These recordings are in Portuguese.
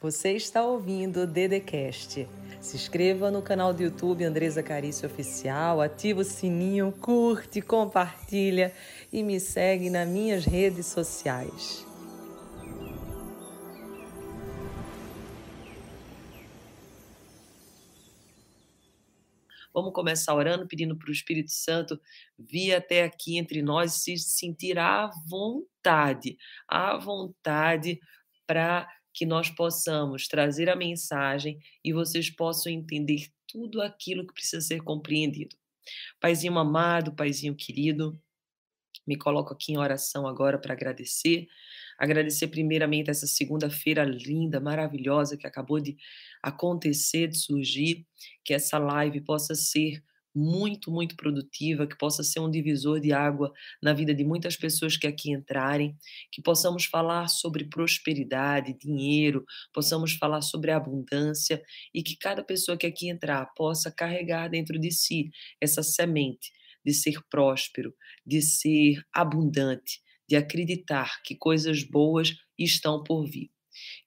Você está ouvindo o Dedecast. Se inscreva no canal do YouTube Andresa Carício Oficial, ativa o sininho, curte, compartilha e me segue nas minhas redes sociais. Vamos começar orando, pedindo para o Espírito Santo vir até aqui entre nós e se sentir à vontade, à vontade para que nós possamos trazer a mensagem e vocês possam entender tudo aquilo que precisa ser compreendido. Paizinho amado, Paizinho querido, me coloco aqui em oração agora para agradecer. Agradecer primeiramente essa segunda-feira linda, maravilhosa que acabou de acontecer, de surgir, que essa live possa ser muito, muito produtiva, que possa ser um divisor de água na vida de muitas pessoas que aqui entrarem, que possamos falar sobre prosperidade, dinheiro, possamos falar sobre abundância e que cada pessoa que aqui entrar possa carregar dentro de si essa semente de ser próspero, de ser abundante, de acreditar que coisas boas estão por vir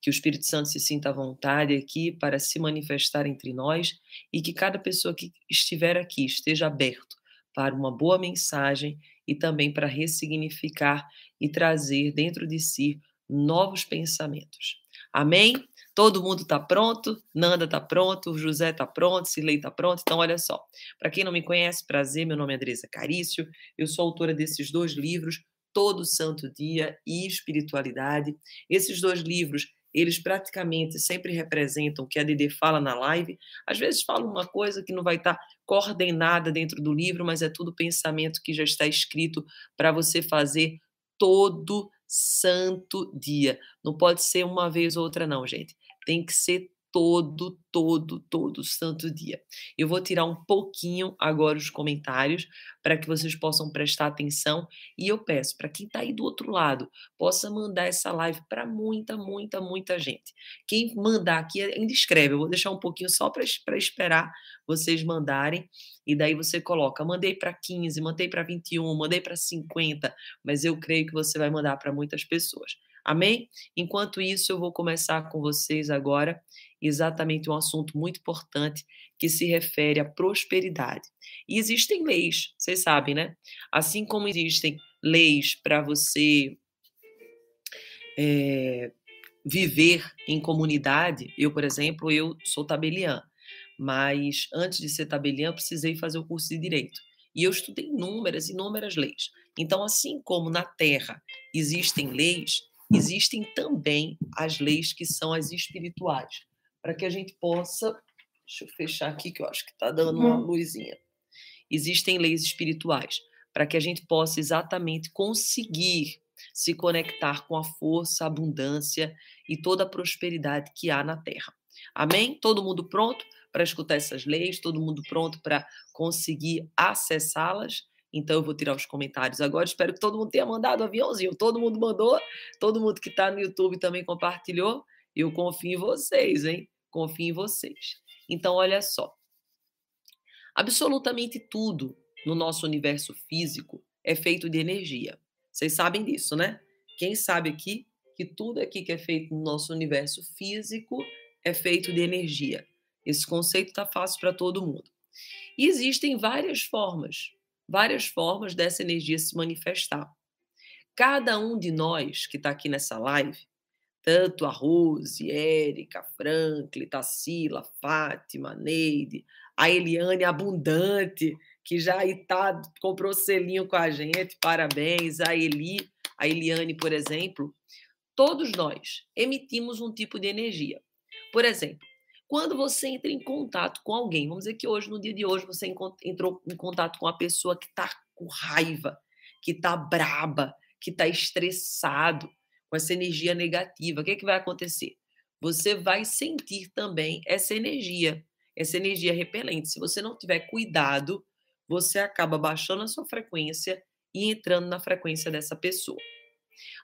que o Espírito Santo se sinta à vontade aqui para se manifestar entre nós e que cada pessoa que estiver aqui esteja aberto para uma boa mensagem e também para ressignificar e trazer dentro de si novos pensamentos. Amém? Todo mundo está pronto, Nanda está pronto, José está pronto, Silei está pronto. Então, olha só. Para quem não me conhece, prazer, meu nome é Andresa Carício, eu sou autora desses dois livros, Todo Santo Dia e Espiritualidade. Esses dois livros, eles praticamente sempre representam o que a Dede fala na live. Às vezes fala uma coisa que não vai estar coordenada dentro do livro, mas é tudo pensamento que já está escrito para você fazer todo santo dia. Não pode ser uma vez ou outra, não, gente. Tem que ser todo, todo, todo santo dia. Eu vou tirar um pouquinho agora os comentários para que vocês possam prestar atenção e eu peço para quem está aí do outro lado possa mandar essa live para muita, muita, muita gente. Quem mandar aqui ainda escreve, eu vou deixar um pouquinho só para esperar vocês mandarem e daí você coloca, mandei para 15, mandei para 21, mandei para 50, mas eu creio que você vai mandar para muitas pessoas. Amém? Enquanto isso, eu vou começar com vocês agora exatamente um assunto muito importante que se refere à prosperidade. E existem leis, vocês sabem, né? Assim como existem leis para você é, viver em comunidade, eu, por exemplo, eu sou tabeliã, mas antes de ser tabeliã, precisei fazer o curso de direito. E eu estudei inúmeras, inúmeras leis. Então, assim como na Terra existem leis, existem também as leis que são as espirituais, para que a gente possa. Deixa eu fechar aqui, que eu acho que está dando uma uhum. luzinha. Existem leis espirituais, para que a gente possa exatamente conseguir se conectar com a força, a abundância e toda a prosperidade que há na Terra. Amém? Todo mundo pronto para escutar essas leis? Todo mundo pronto para conseguir acessá-las? Então eu vou tirar os comentários agora. Espero que todo mundo tenha mandado aviãozinho. Todo mundo mandou, todo mundo que está no YouTube também compartilhou. Eu confio em vocês, hein? Confio em vocês. Então, olha só. Absolutamente tudo no nosso universo físico é feito de energia. Vocês sabem disso, né? Quem sabe aqui que tudo aqui que é feito no nosso universo físico é feito de energia. Esse conceito está fácil para todo mundo. E existem várias formas várias formas dessa energia se manifestar. Cada um de nós que está aqui nessa live, tanto a Rose, Érica, Franklin, Tassila, Fátima, Neide, a Eliane Abundante, que já está, comprou selinho com a gente, parabéns, a Eli, a Eliane, por exemplo, todos nós emitimos um tipo de energia. Por exemplo, quando você entra em contato com alguém, vamos dizer que hoje, no dia de hoje, você entrou em contato com uma pessoa que está com raiva, que está braba, que está estressado, com essa energia negativa, o que, é que vai acontecer? Você vai sentir também essa energia, essa energia repelente. Se você não tiver cuidado, você acaba baixando a sua frequência e entrando na frequência dessa pessoa.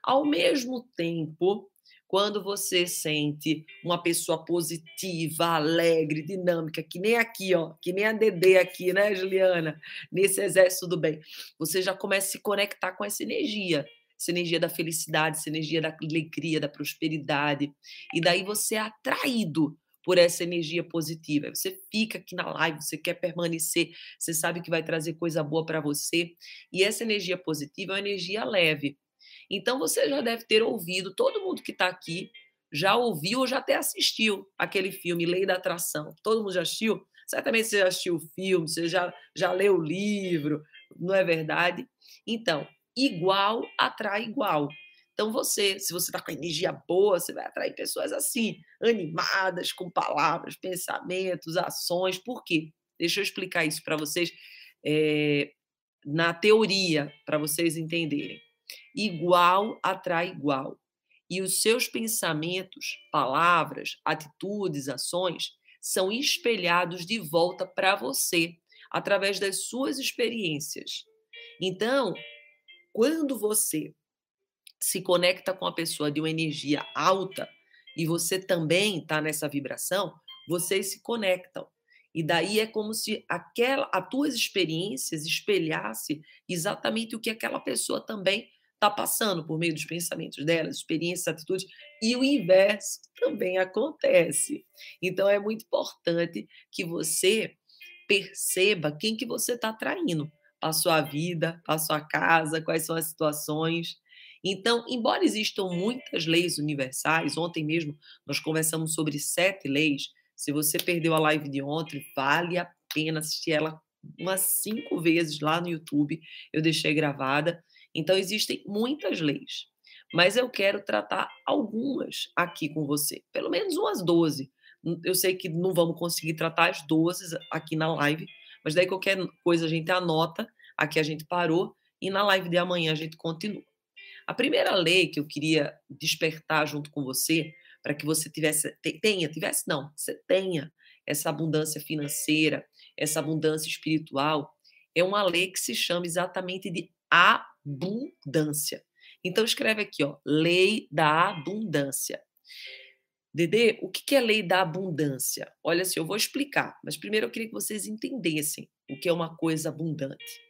Ao mesmo tempo, quando você sente uma pessoa positiva, alegre, dinâmica, que nem aqui, ó, que nem a Dedê aqui, né, Juliana, nesse exército do bem, você já começa a se conectar com essa energia. Essa energia da felicidade, essa energia da alegria, da prosperidade. E daí você é atraído por essa energia positiva. Você fica aqui na live, você quer permanecer, você sabe que vai trazer coisa boa para você. E essa energia positiva é uma energia leve. Então você já deve ter ouvido, todo mundo que está aqui já ouviu ou já até assistiu aquele filme Lei da Atração. Todo mundo já assistiu? Certamente você já assistiu o filme, você já, já leu o livro, não é verdade? Então, igual atrai igual. Então, você, se você está com energia boa, você vai atrair pessoas assim, animadas, com palavras, pensamentos, ações. Por quê? Deixa eu explicar isso para vocês é, na teoria, para vocês entenderem. Igual atrai igual. E os seus pensamentos, palavras, atitudes, ações são espelhados de volta para você através das suas experiências. Então, quando você se conecta com a pessoa de uma energia alta e você também está nessa vibração, vocês se conectam. E daí é como se aquela, as tuas experiências espelhasse exatamente o que aquela pessoa também está passando por meio dos pensamentos dela, experiências, atitudes, e o inverso também acontece. Então é muito importante que você perceba quem que você está atraindo a sua vida, a sua casa, quais são as situações. Então, embora existam muitas leis universais, ontem mesmo nós conversamos sobre sete leis. Se você perdeu a live de ontem, vale a pena assistir ela umas cinco vezes lá no YouTube. Eu deixei gravada. Então, existem muitas leis, mas eu quero tratar algumas aqui com você, pelo menos umas 12. Eu sei que não vamos conseguir tratar as 12 aqui na live, mas daí qualquer coisa a gente anota, aqui a gente parou, e na live de amanhã a gente continua. A primeira lei que eu queria despertar junto com você, para que você tivesse, tenha, tivesse não, você tenha essa abundância financeira, essa abundância espiritual, é uma lei que se chama exatamente de abundância. Então escreve aqui, ó, lei da abundância. Dedê, o que é lei da abundância? Olha, assim, eu vou explicar, mas primeiro eu queria que vocês entendessem o que é uma coisa abundante.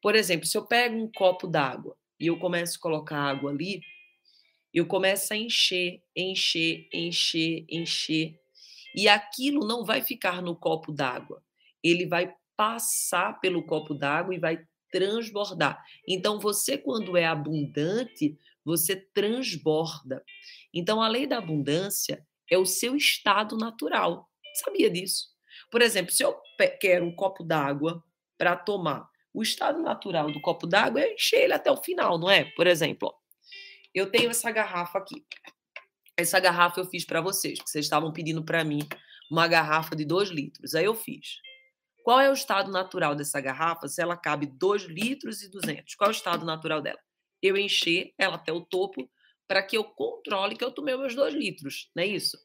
Por exemplo, se eu pego um copo d'água e eu começo a colocar água ali, eu começo a encher, encher, encher, encher, e aquilo não vai ficar no copo d'água. Ele vai passar pelo copo d'água e vai transbordar. Então, você, quando é abundante, você transborda. Então, a lei da abundância é o seu estado natural. Sabia disso? Por exemplo, se eu quero um copo d'água para tomar, o estado natural do copo d'água é encher ele até o final, não é? Por exemplo, eu tenho essa garrafa aqui. Essa garrafa eu fiz para vocês, porque vocês estavam pedindo para mim uma garrafa de 2 litros. Aí eu fiz. Qual é o estado natural dessa garrafa se ela cabe 2 litros e 200? Qual é o estado natural dela? Eu encher ela até o topo para que eu controle que eu tomei meus 2 litros, não é isso?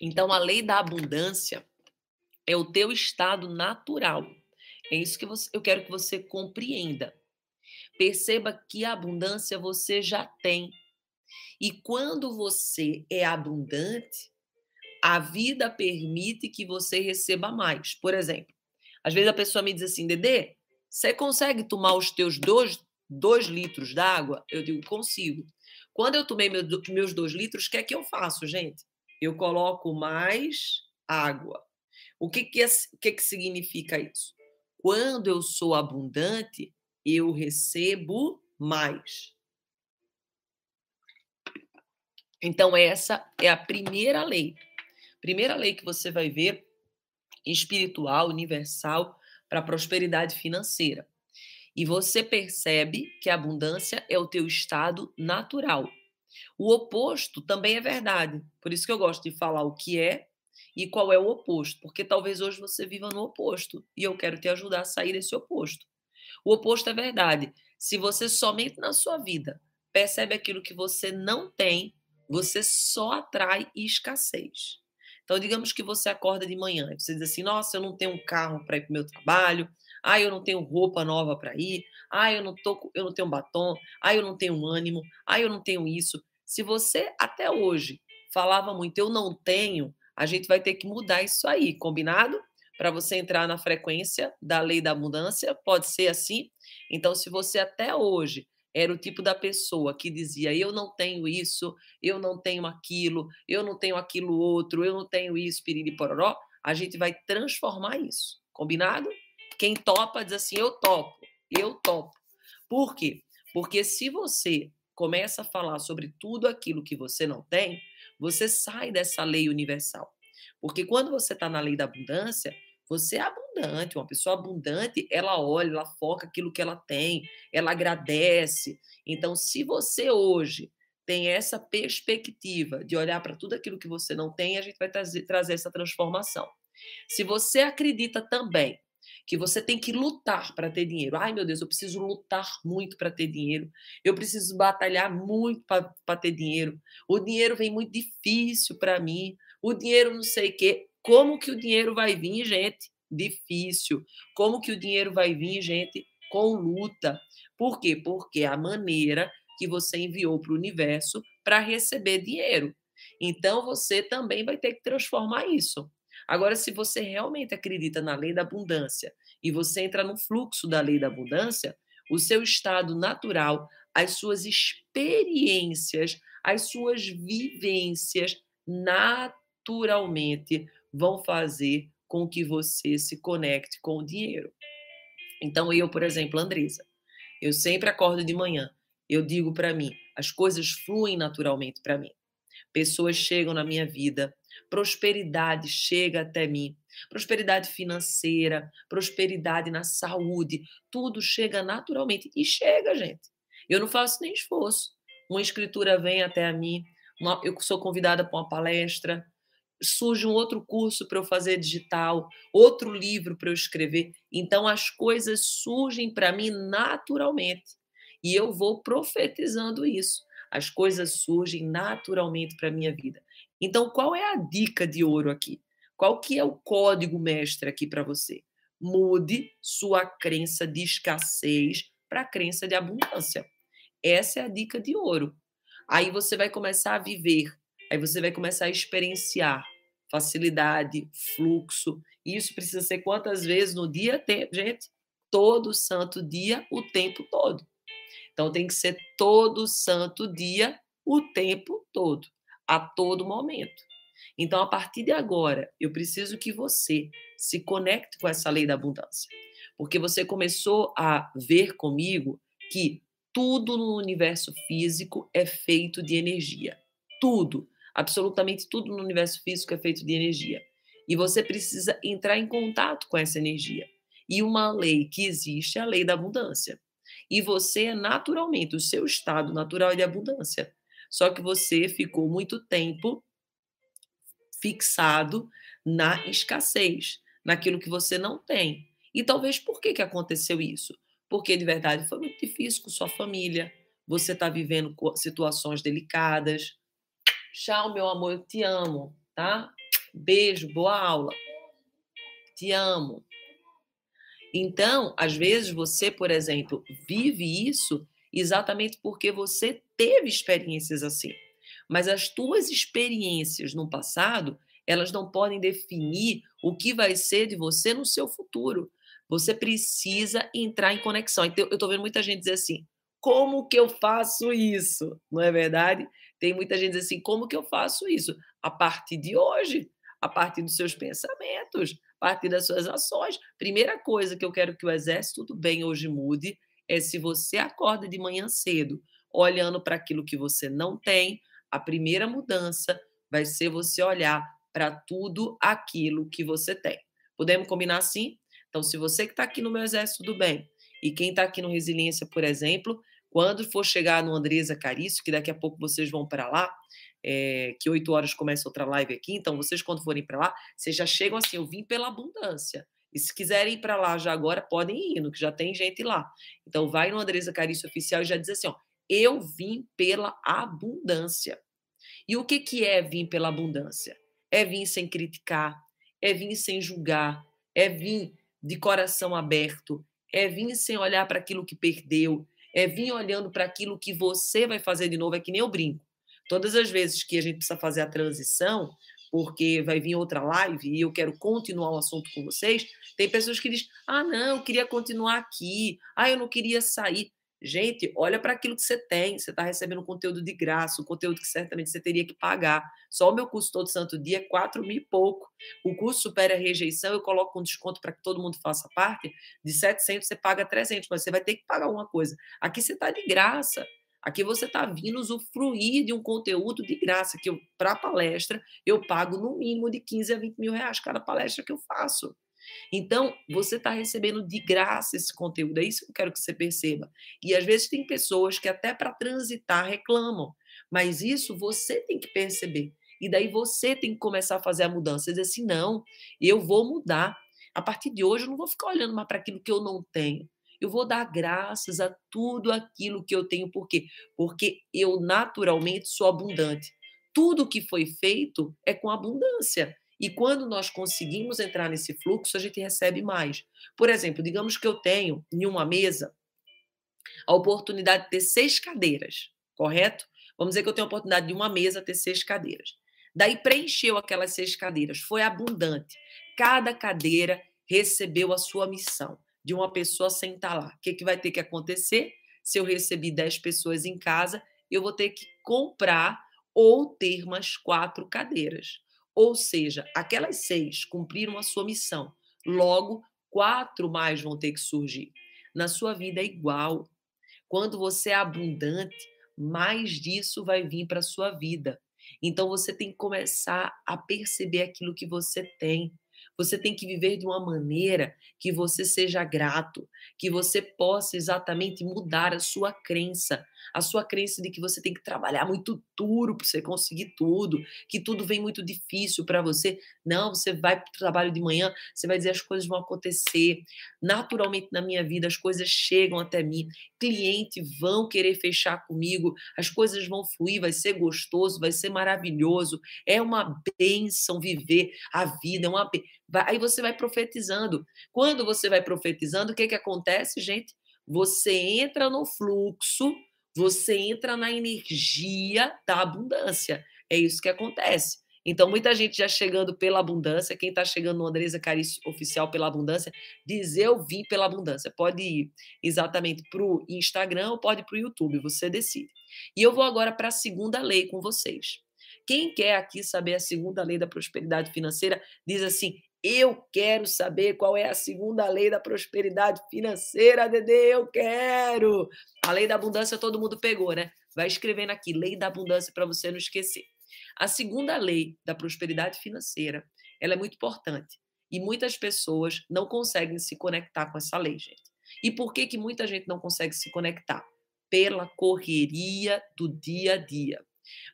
Então, a lei da abundância é o teu estado natural. É isso que você, eu quero que você compreenda. Perceba que a abundância você já tem. E quando você é abundante, a vida permite que você receba mais. Por exemplo, às vezes a pessoa me diz assim, Dedê, você consegue tomar os teus dois, dois litros d'água? Eu digo, consigo. Quando eu tomei meus dois litros, o que é que eu faço, gente? Eu coloco mais água. O que, que, é, o que, que significa isso? Quando eu sou abundante, eu recebo mais. Então, essa é a primeira lei. Primeira lei que você vai ver espiritual, universal, para a prosperidade financeira. E você percebe que a abundância é o teu estado natural. O oposto também é verdade. Por isso que eu gosto de falar o que é e qual é o oposto, porque talvez hoje você viva no oposto e eu quero te ajudar a sair desse oposto. O oposto é verdade. Se você somente na sua vida percebe aquilo que você não tem, você só atrai escassez. Então, digamos que você acorda de manhã e você diz assim: Nossa, eu não tenho um carro para ir para o meu trabalho, ah, eu não tenho roupa nova para ir, ah, eu não, tô, eu não tenho batom, ah, eu não tenho ânimo, ah, eu não tenho isso. Se você até hoje falava muito, eu não tenho, a gente vai ter que mudar isso aí, combinado? Para você entrar na frequência da lei da abundância, pode ser assim. Então, se você até hoje era o tipo da pessoa que dizia: eu não tenho isso, eu não tenho aquilo, eu não tenho aquilo outro, eu não tenho isso, piriri pororó, a gente vai transformar isso. Combinado? Quem topa diz assim: eu topo, eu topo. Por quê? Porque se você começa a falar sobre tudo aquilo que você não tem, você sai dessa lei universal. Porque quando você está na lei da abundância, você é abundante, uma pessoa abundante, ela olha, ela foca aquilo que ela tem, ela agradece. Então, se você hoje tem essa perspectiva de olhar para tudo aquilo que você não tem, a gente vai trazer, trazer essa transformação. Se você acredita também que você tem que lutar para ter dinheiro. Ai, meu Deus, eu preciso lutar muito para ter dinheiro. Eu preciso batalhar muito para ter dinheiro. O dinheiro vem muito difícil para mim. O dinheiro não sei o quê. Como que o dinheiro vai vir, gente? Difícil. Como que o dinheiro vai vir, gente? Com luta. Por quê? Porque a maneira que você enviou para o universo para receber dinheiro. Então você também vai ter que transformar isso. Agora, se você realmente acredita na lei da abundância e você entra no fluxo da lei da abundância, o seu estado natural, as suas experiências, as suas vivências naturalmente vão fazer com que você se conecte com o dinheiro. Então, eu, por exemplo, Andresa, eu sempre acordo de manhã, eu digo para mim, as coisas fluem naturalmente para mim. Pessoas chegam na minha vida, prosperidade chega até mim, prosperidade financeira, prosperidade na saúde, tudo chega naturalmente e chega, gente. Eu não faço nem esforço. Uma escritura vem até mim, eu sou convidada para uma palestra, surge um outro curso para eu fazer digital, outro livro para eu escrever. Então as coisas surgem para mim naturalmente. E eu vou profetizando isso. As coisas surgem naturalmente para a minha vida. Então, qual é a dica de ouro aqui? Qual que é o código mestre aqui para você? Mude sua crença de escassez para a crença de abundância. Essa é a dica de ouro. Aí você vai começar a viver, aí você vai começar a experienciar facilidade, fluxo. Isso precisa ser quantas vezes no dia? Tem, gente, todo santo dia, o tempo todo. Então tem que ser todo santo dia, o tempo todo, a todo momento. Então, a partir de agora, eu preciso que você se conecte com essa lei da abundância. Porque você começou a ver comigo que tudo no universo físico é feito de energia. Tudo. Absolutamente tudo no universo físico é feito de energia. E você precisa entrar em contato com essa energia. E uma lei que existe é a lei da abundância. E você é naturalmente, o seu estado natural é de abundância. Só que você ficou muito tempo fixado na escassez, naquilo que você não tem. E talvez por que, que aconteceu isso? Porque de verdade foi muito difícil com sua família, você está vivendo situações delicadas, Tchau, meu amor, eu te amo, tá? Beijo, boa aula. Te amo. Então, às vezes você, por exemplo, vive isso exatamente porque você teve experiências assim. Mas as tuas experiências no passado, elas não podem definir o que vai ser de você no seu futuro. Você precisa entrar em conexão. Então, eu estou vendo muita gente dizer assim: como que eu faço isso? Não é verdade? Tem muita gente assim, como que eu faço isso? A partir de hoje, a partir dos seus pensamentos, a partir das suas ações. Primeira coisa que eu quero que o exército do bem hoje mude é se você acorda de manhã cedo, olhando para aquilo que você não tem, a primeira mudança vai ser você olhar para tudo aquilo que você tem. Podemos combinar assim? Então, se você que está aqui no meu exército do bem e quem está aqui no Resiliência, por exemplo, quando for chegar no Andresa Carício, que daqui a pouco vocês vão para lá, é, que oito horas começa outra live aqui, então vocês quando forem para lá, vocês já chegam assim, eu vim pela abundância. E se quiserem ir para lá já agora, podem ir, que já tem gente lá. Então vai no Andresa Carício Oficial e já diz assim, ó, eu vim pela abundância. E o que, que é vir pela abundância? É vir sem criticar, é vir sem julgar, é vir de coração aberto, é vir sem olhar para aquilo que perdeu, é vir olhando para aquilo que você vai fazer de novo, é que nem eu brinco. Todas as vezes que a gente precisa fazer a transição, porque vai vir outra live e eu quero continuar o assunto com vocês, tem pessoas que dizem: ah, não, eu queria continuar aqui, ah, eu não queria sair. Gente, olha para aquilo que você tem. Você está recebendo conteúdo de graça, um conteúdo que certamente você teria que pagar. Só o meu curso todo santo dia é 4 mil e pouco. O curso supera a rejeição, eu coloco um desconto para que todo mundo faça parte. De 700 você paga 300, mas você vai ter que pagar alguma coisa. Aqui você está de graça. Aqui você está vindo usufruir de um conteúdo de graça, que para palestra eu pago no mínimo de 15 a 20 mil reais cada palestra que eu faço. Então, você está recebendo de graça esse conteúdo, é isso que eu quero que você perceba. E às vezes tem pessoas que até para transitar reclamam, mas isso você tem que perceber. E daí você tem que começar a fazer a mudança. Dizer assim, não, eu vou mudar. A partir de hoje eu não vou ficar olhando mais para aquilo que eu não tenho. Eu vou dar graças a tudo aquilo que eu tenho. Por quê? Porque eu naturalmente sou abundante. Tudo que foi feito é com abundância. E quando nós conseguimos entrar nesse fluxo, a gente recebe mais. Por exemplo, digamos que eu tenho em uma mesa a oportunidade de ter seis cadeiras, correto? Vamos dizer que eu tenho a oportunidade de uma mesa ter seis cadeiras. Daí preencheu aquelas seis cadeiras, foi abundante. Cada cadeira recebeu a sua missão de uma pessoa sentar lá. O que, que vai ter que acontecer? Se eu recebi dez pessoas em casa, eu vou ter que comprar ou ter mais quatro cadeiras. Ou seja, aquelas seis cumpriram a sua missão. Logo, quatro mais vão ter que surgir. Na sua vida é igual. Quando você é abundante, mais disso vai vir para a sua vida. Então você tem que começar a perceber aquilo que você tem. Você tem que viver de uma maneira que você seja grato, que você possa exatamente mudar a sua crença, a sua crença de que você tem que trabalhar muito duro para você conseguir tudo, que tudo vem muito difícil para você. Não, você vai para o trabalho de manhã, você vai dizer as coisas vão acontecer. Naturalmente na minha vida as coisas chegam até mim, clientes vão querer fechar comigo, as coisas vão fluir, vai ser gostoso, vai ser maravilhoso. É uma bênção viver a vida, é uma Aí você vai profetizando. Quando você vai profetizando, o que, que acontece, gente? Você entra no fluxo você entra na energia da abundância. É isso que acontece. Então, muita gente já chegando pela abundância, quem está chegando no Andresa Caris Oficial pela abundância, diz eu vim pela abundância. Pode ir exatamente para o Instagram ou pode ir para o YouTube, você decide. E eu vou agora para a segunda lei com vocês. Quem quer aqui saber a segunda lei da prosperidade financeira, diz assim: eu quero saber qual é a segunda lei da prosperidade financeira, Dede. Eu quero. A lei da abundância todo mundo pegou, né? Vai escrevendo aqui, lei da abundância para você não esquecer. A segunda lei da prosperidade financeira, ela é muito importante. E muitas pessoas não conseguem se conectar com essa lei, gente. E por que, que muita gente não consegue se conectar? Pela correria do dia a dia.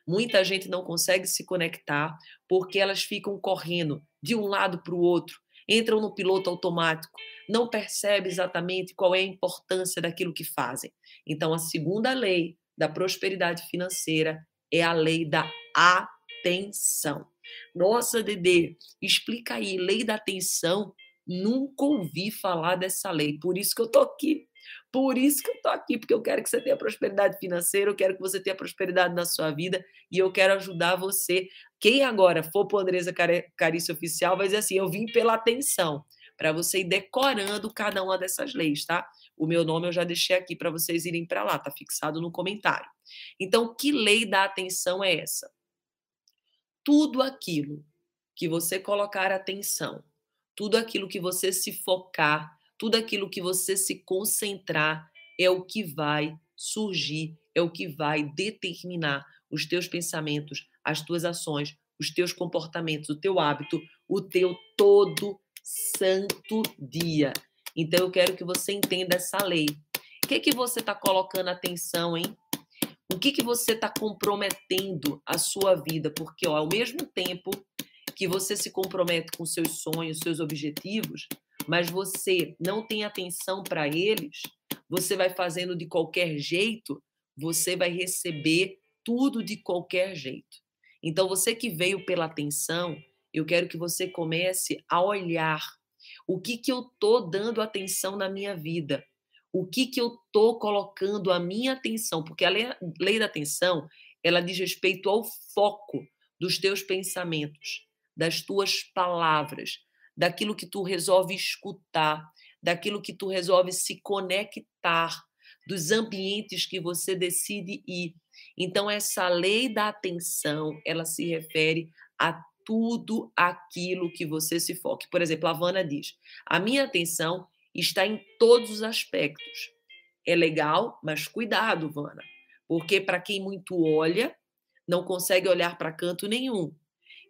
Muita gente não consegue se conectar porque elas ficam correndo de um lado para o outro, entram no piloto automático, não percebe exatamente qual é a importância daquilo que fazem. Então, a segunda lei da prosperidade financeira é a lei da atenção. Nossa, Dedê, explica aí, lei da atenção. Nunca ouvi falar dessa lei, por isso que eu tô aqui. Por isso que eu tô aqui, porque eu quero que você tenha prosperidade financeira, eu quero que você tenha prosperidade na sua vida e eu quero ajudar você. Quem agora for para Andresa Carício Oficial vai dizer assim: eu vim pela atenção, para você ir decorando cada uma dessas leis, tá? O meu nome eu já deixei aqui para vocês irem para lá, tá fixado no comentário. Então, que lei da atenção é essa? Tudo aquilo que você colocar atenção, tudo aquilo que você se focar, tudo aquilo que você se concentrar é o que vai surgir, é o que vai determinar os teus pensamentos, as tuas ações, os teus comportamentos, o teu hábito, o teu todo santo dia. Então eu quero que você entenda essa lei. O que que você está colocando atenção, hein? O que que você está comprometendo a sua vida? Porque ó, ao mesmo tempo que você se compromete com seus sonhos, seus objetivos, mas você não tem atenção para eles, você vai fazendo de qualquer jeito, você vai receber tudo de qualquer jeito. Então, você que veio pela atenção, eu quero que você comece a olhar o que, que eu estou dando atenção na minha vida, o que, que eu estou colocando a minha atenção, porque a lei, lei da atenção ela diz respeito ao foco dos teus pensamentos. das tuas palavras, daquilo que tu resolve escutar, daquilo que tu resolve se conectar, dos ambientes que você decide ir. Então essa lei da atenção, ela se refere a tudo aquilo que você se foque. Por exemplo, a Havana diz: "A minha atenção está em todos os aspectos". É legal, mas cuidado, Vana, porque para quem muito olha, não consegue olhar para canto nenhum.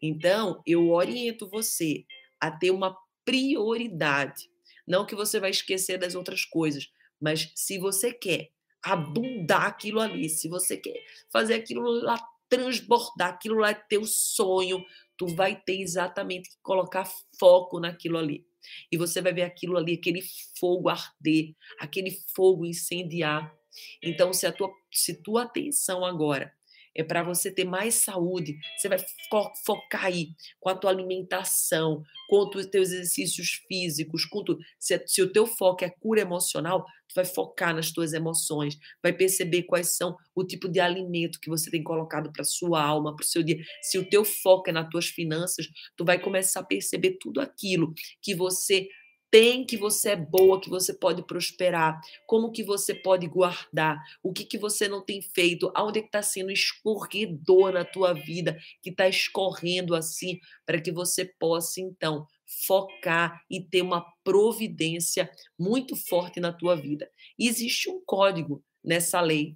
Então, eu oriento você a ter uma prioridade. Não que você vai esquecer das outras coisas, mas se você quer abundar aquilo ali, se você quer fazer aquilo lá transbordar, aquilo lá é teu sonho, tu vai ter exatamente que colocar foco naquilo ali. E você vai ver aquilo ali, aquele fogo arder, aquele fogo incendiar. Então, se a tua, se tua atenção agora é para você ter mais saúde. Você vai fo focar aí com a tua alimentação, com os teus exercícios físicos, com. Se, se o teu foco é cura emocional, tu vai focar nas tuas emoções, vai perceber quais são o tipo de alimento que você tem colocado para sua alma, para o seu dia. Se o teu foco é nas tuas finanças, tu vai começar a perceber tudo aquilo que você tem que você é boa, que você pode prosperar, como que você pode guardar, o que que você não tem feito, aonde é que está sendo escorredor na tua vida, que está escorrendo assim, para que você possa então focar e ter uma providência muito forte na tua vida. E existe um código nessa lei.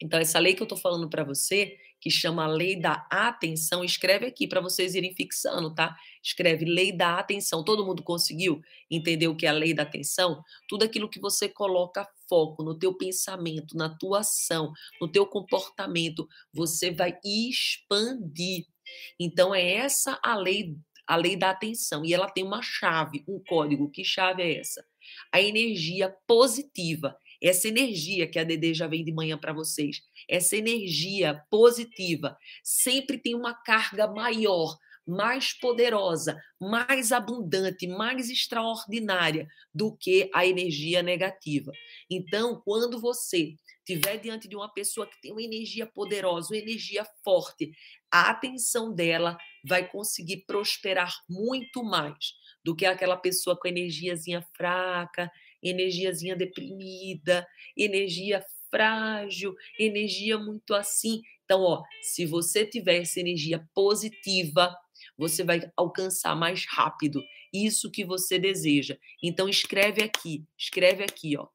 Então essa lei que eu estou falando para você, que chama Lei da Atenção. Escreve aqui para vocês irem fixando, tá? Escreve Lei da Atenção. Todo mundo conseguiu entender o que é a Lei da Atenção? Tudo aquilo que você coloca foco no teu pensamento, na tua ação, no teu comportamento, você vai expandir. Então é essa a lei a lei da atenção e ela tem uma chave, um código. Que chave é essa? A energia positiva essa energia que a Dede já vem de manhã para vocês, essa energia positiva, sempre tem uma carga maior, mais poderosa, mais abundante, mais extraordinária do que a energia negativa. Então, quando você estiver diante de uma pessoa que tem uma energia poderosa, uma energia forte, a atenção dela vai conseguir prosperar muito mais do que aquela pessoa com energiazinha fraca, energiazinha deprimida, energia frágil, energia muito assim. Então, ó, se você tiver essa energia positiva, você vai alcançar mais rápido isso que você deseja. Então escreve aqui, escreve aqui, ó.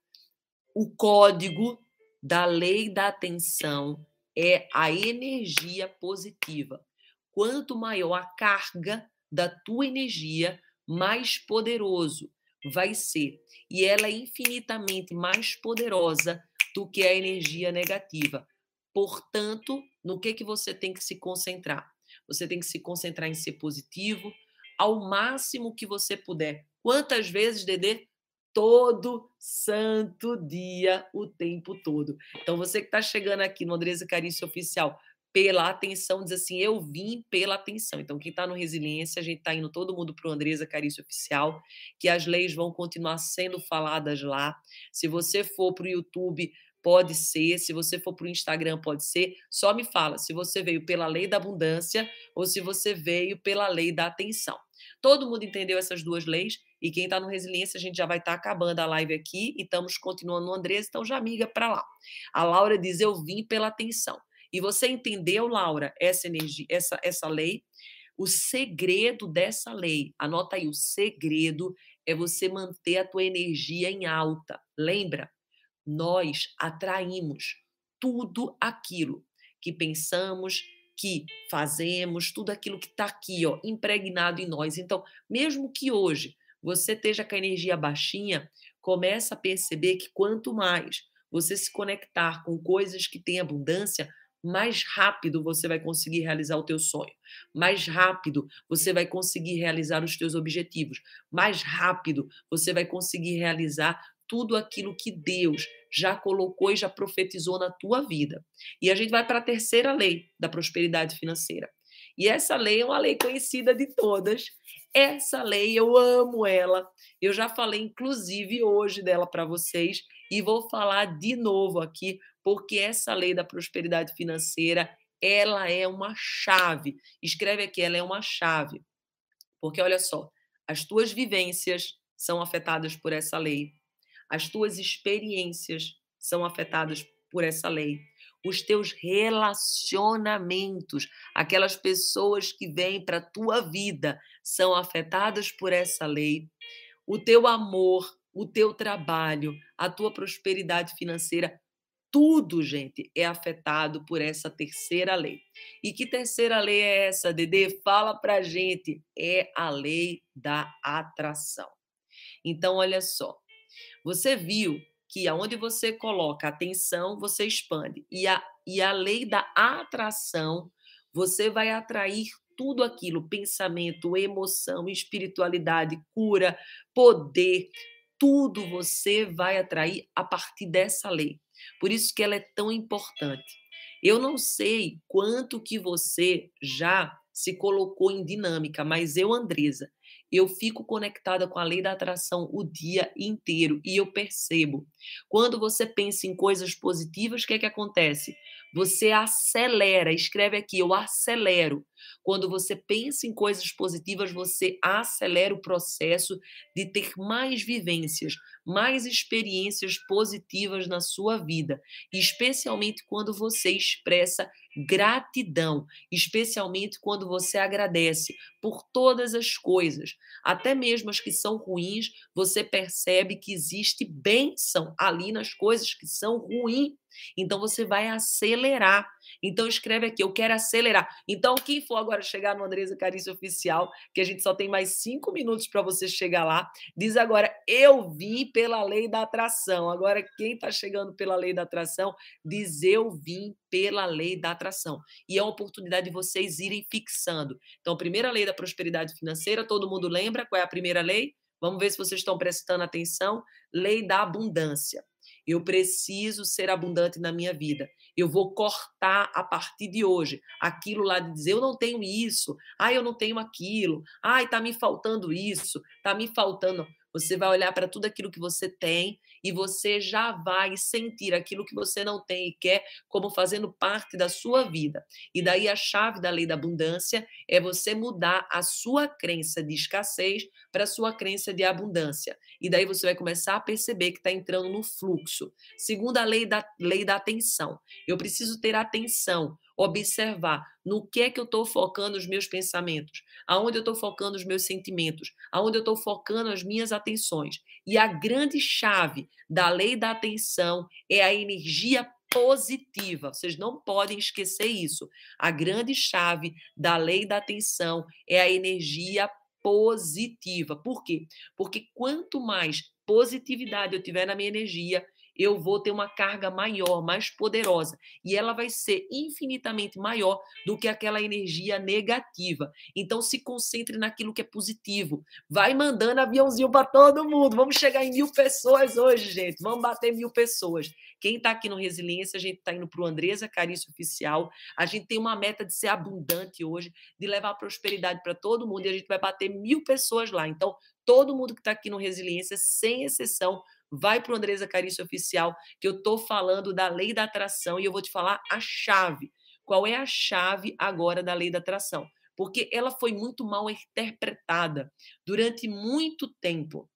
O código da lei da atenção é a energia positiva. Quanto maior a carga da tua energia, mais poderoso vai ser. E ela é infinitamente mais poderosa do que a energia negativa. Portanto, no que que você tem que se concentrar? Você tem que se concentrar em ser positivo ao máximo que você puder. Quantas vezes, Dedê? Todo santo dia, o tempo todo. Então, você que está chegando aqui no Andresa Carício Oficial, pela atenção, diz assim, eu vim pela atenção. Então, quem está no Resiliência, a gente está indo todo mundo para o Andresa Carício Oficial, que as leis vão continuar sendo faladas lá. Se você for para o YouTube, pode ser. Se você for para o Instagram, pode ser. Só me fala se você veio pela lei da abundância ou se você veio pela lei da atenção. Todo mundo entendeu essas duas leis? E quem está no Resiliência, a gente já vai estar tá acabando a live aqui e estamos continuando no Andresa, então já miga para lá. A Laura diz: Eu vim pela atenção. E você entendeu, Laura, essa energia, essa, essa lei? O segredo dessa lei, anota aí, o segredo é você manter a tua energia em alta. Lembra? Nós atraímos tudo aquilo que pensamos, que fazemos, tudo aquilo que está aqui, ó, impregnado em nós. Então, mesmo que hoje você esteja com a energia baixinha, começa a perceber que quanto mais você se conectar com coisas que têm abundância, mais rápido você vai conseguir realizar o teu sonho, mais rápido você vai conseguir realizar os teus objetivos, mais rápido você vai conseguir realizar tudo aquilo que Deus já colocou e já profetizou na tua vida. E a gente vai para a terceira lei da prosperidade financeira. E essa lei é uma lei conhecida de todas. Essa lei eu amo ela. Eu já falei inclusive hoje dela para vocês e vou falar de novo aqui porque essa lei da prosperidade financeira, ela é uma chave. Escreve aqui, ela é uma chave. Porque olha só, as tuas vivências são afetadas por essa lei, as tuas experiências são afetadas por essa lei, os teus relacionamentos, aquelas pessoas que vêm para a tua vida são afetadas por essa lei, o teu amor, o teu trabalho, a tua prosperidade financeira, tudo, gente, é afetado por essa terceira lei. E que terceira lei é essa, Dedê? Fala pra gente. É a lei da atração. Então, olha só. Você viu que aonde você coloca atenção, você expande. E a, e a lei da atração, você vai atrair tudo aquilo, pensamento, emoção, espiritualidade, cura, poder, tudo você vai atrair a partir dessa lei. Por isso que ela é tão importante. Eu não sei quanto que você já se colocou em dinâmica, mas eu, Andresa, eu fico conectada com a lei da atração o dia inteiro e eu percebo. Quando você pensa em coisas positivas, o que é que acontece? Você acelera, escreve aqui, eu acelero. Quando você pensa em coisas positivas, você acelera o processo de ter mais vivências, mais experiências positivas na sua vida, especialmente quando você expressa gratidão, especialmente quando você agradece por todas as coisas, até mesmo as que são ruins, você percebe que existe bênção ali nas coisas que são ruins. Então você vai acelerar. Então escreve aqui, eu quero acelerar. Então quem for agora chegar no Andresa Carício Oficial, que a gente só tem mais cinco minutos para você chegar lá, diz agora, eu vim pela lei da atração. Agora quem está chegando pela lei da atração, diz eu vim pela lei da atração. E é uma oportunidade de vocês irem fixando. Então, a primeira lei da prosperidade financeira, todo mundo lembra qual é a primeira lei? Vamos ver se vocês estão prestando atenção. Lei da abundância. Eu preciso ser abundante na minha vida. Eu vou cortar a partir de hoje aquilo lá de dizer eu não tenho isso, ah, eu não tenho aquilo, ai, tá me faltando isso, tá me faltando. Você vai olhar para tudo aquilo que você tem e você já vai sentir aquilo que você não tem e quer como fazendo parte da sua vida. E daí a chave da lei da abundância é você mudar a sua crença de escassez para a sua crença de abundância. E daí você vai começar a perceber que está entrando no fluxo. Segundo a lei da, lei da atenção, eu preciso ter atenção observar no que é que eu estou focando os meus pensamentos, aonde eu estou focando os meus sentimentos, aonde eu estou focando as minhas atenções. E a grande chave da lei da atenção é a energia positiva. Vocês não podem esquecer isso. A grande chave da lei da atenção é a energia positiva. Por quê? Porque quanto mais positividade eu tiver na minha energia, eu vou ter uma carga maior, mais poderosa, e ela vai ser infinitamente maior do que aquela energia negativa. Então, se concentre naquilo que é positivo. Vai mandando aviãozinho para todo mundo. Vamos chegar em mil pessoas hoje, gente. Vamos bater mil pessoas. Quem está aqui no Resiliência, a gente está indo para o Andresa Carício Oficial. A gente tem uma meta de ser abundante hoje, de levar prosperidade para todo mundo, e a gente vai bater mil pessoas lá. Então, todo mundo que está aqui no Resiliência, sem exceção, vai para o Andresa Carício Oficial, que eu estou falando da lei da atração e eu vou te falar a chave. Qual é a chave agora da lei da atração? Porque ela foi muito mal interpretada durante muito tempo.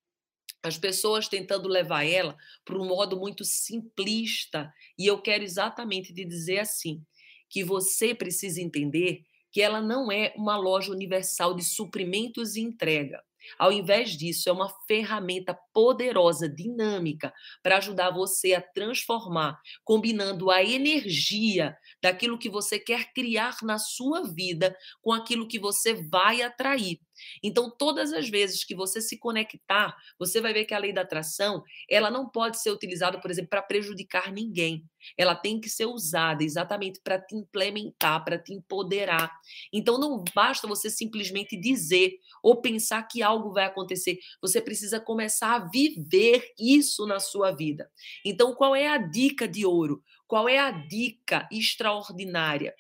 As pessoas tentando levar ela para um modo muito simplista. E eu quero exatamente te dizer assim: que você precisa entender que ela não é uma loja universal de suprimentos e entrega. Ao invés disso, é uma ferramenta poderosa, dinâmica, para ajudar você a transformar, combinando a energia daquilo que você quer criar na sua vida com aquilo que você vai atrair. Então, todas as vezes que você se conectar, você vai ver que a lei da atração, ela não pode ser utilizada, por exemplo, para prejudicar ninguém. Ela tem que ser usada exatamente para te implementar, para te empoderar. Então, não basta você simplesmente dizer ou pensar que algo vai acontecer. Você precisa começar a viver isso na sua vida. Então, qual é a dica de ouro? Qual é a dica extraordinária?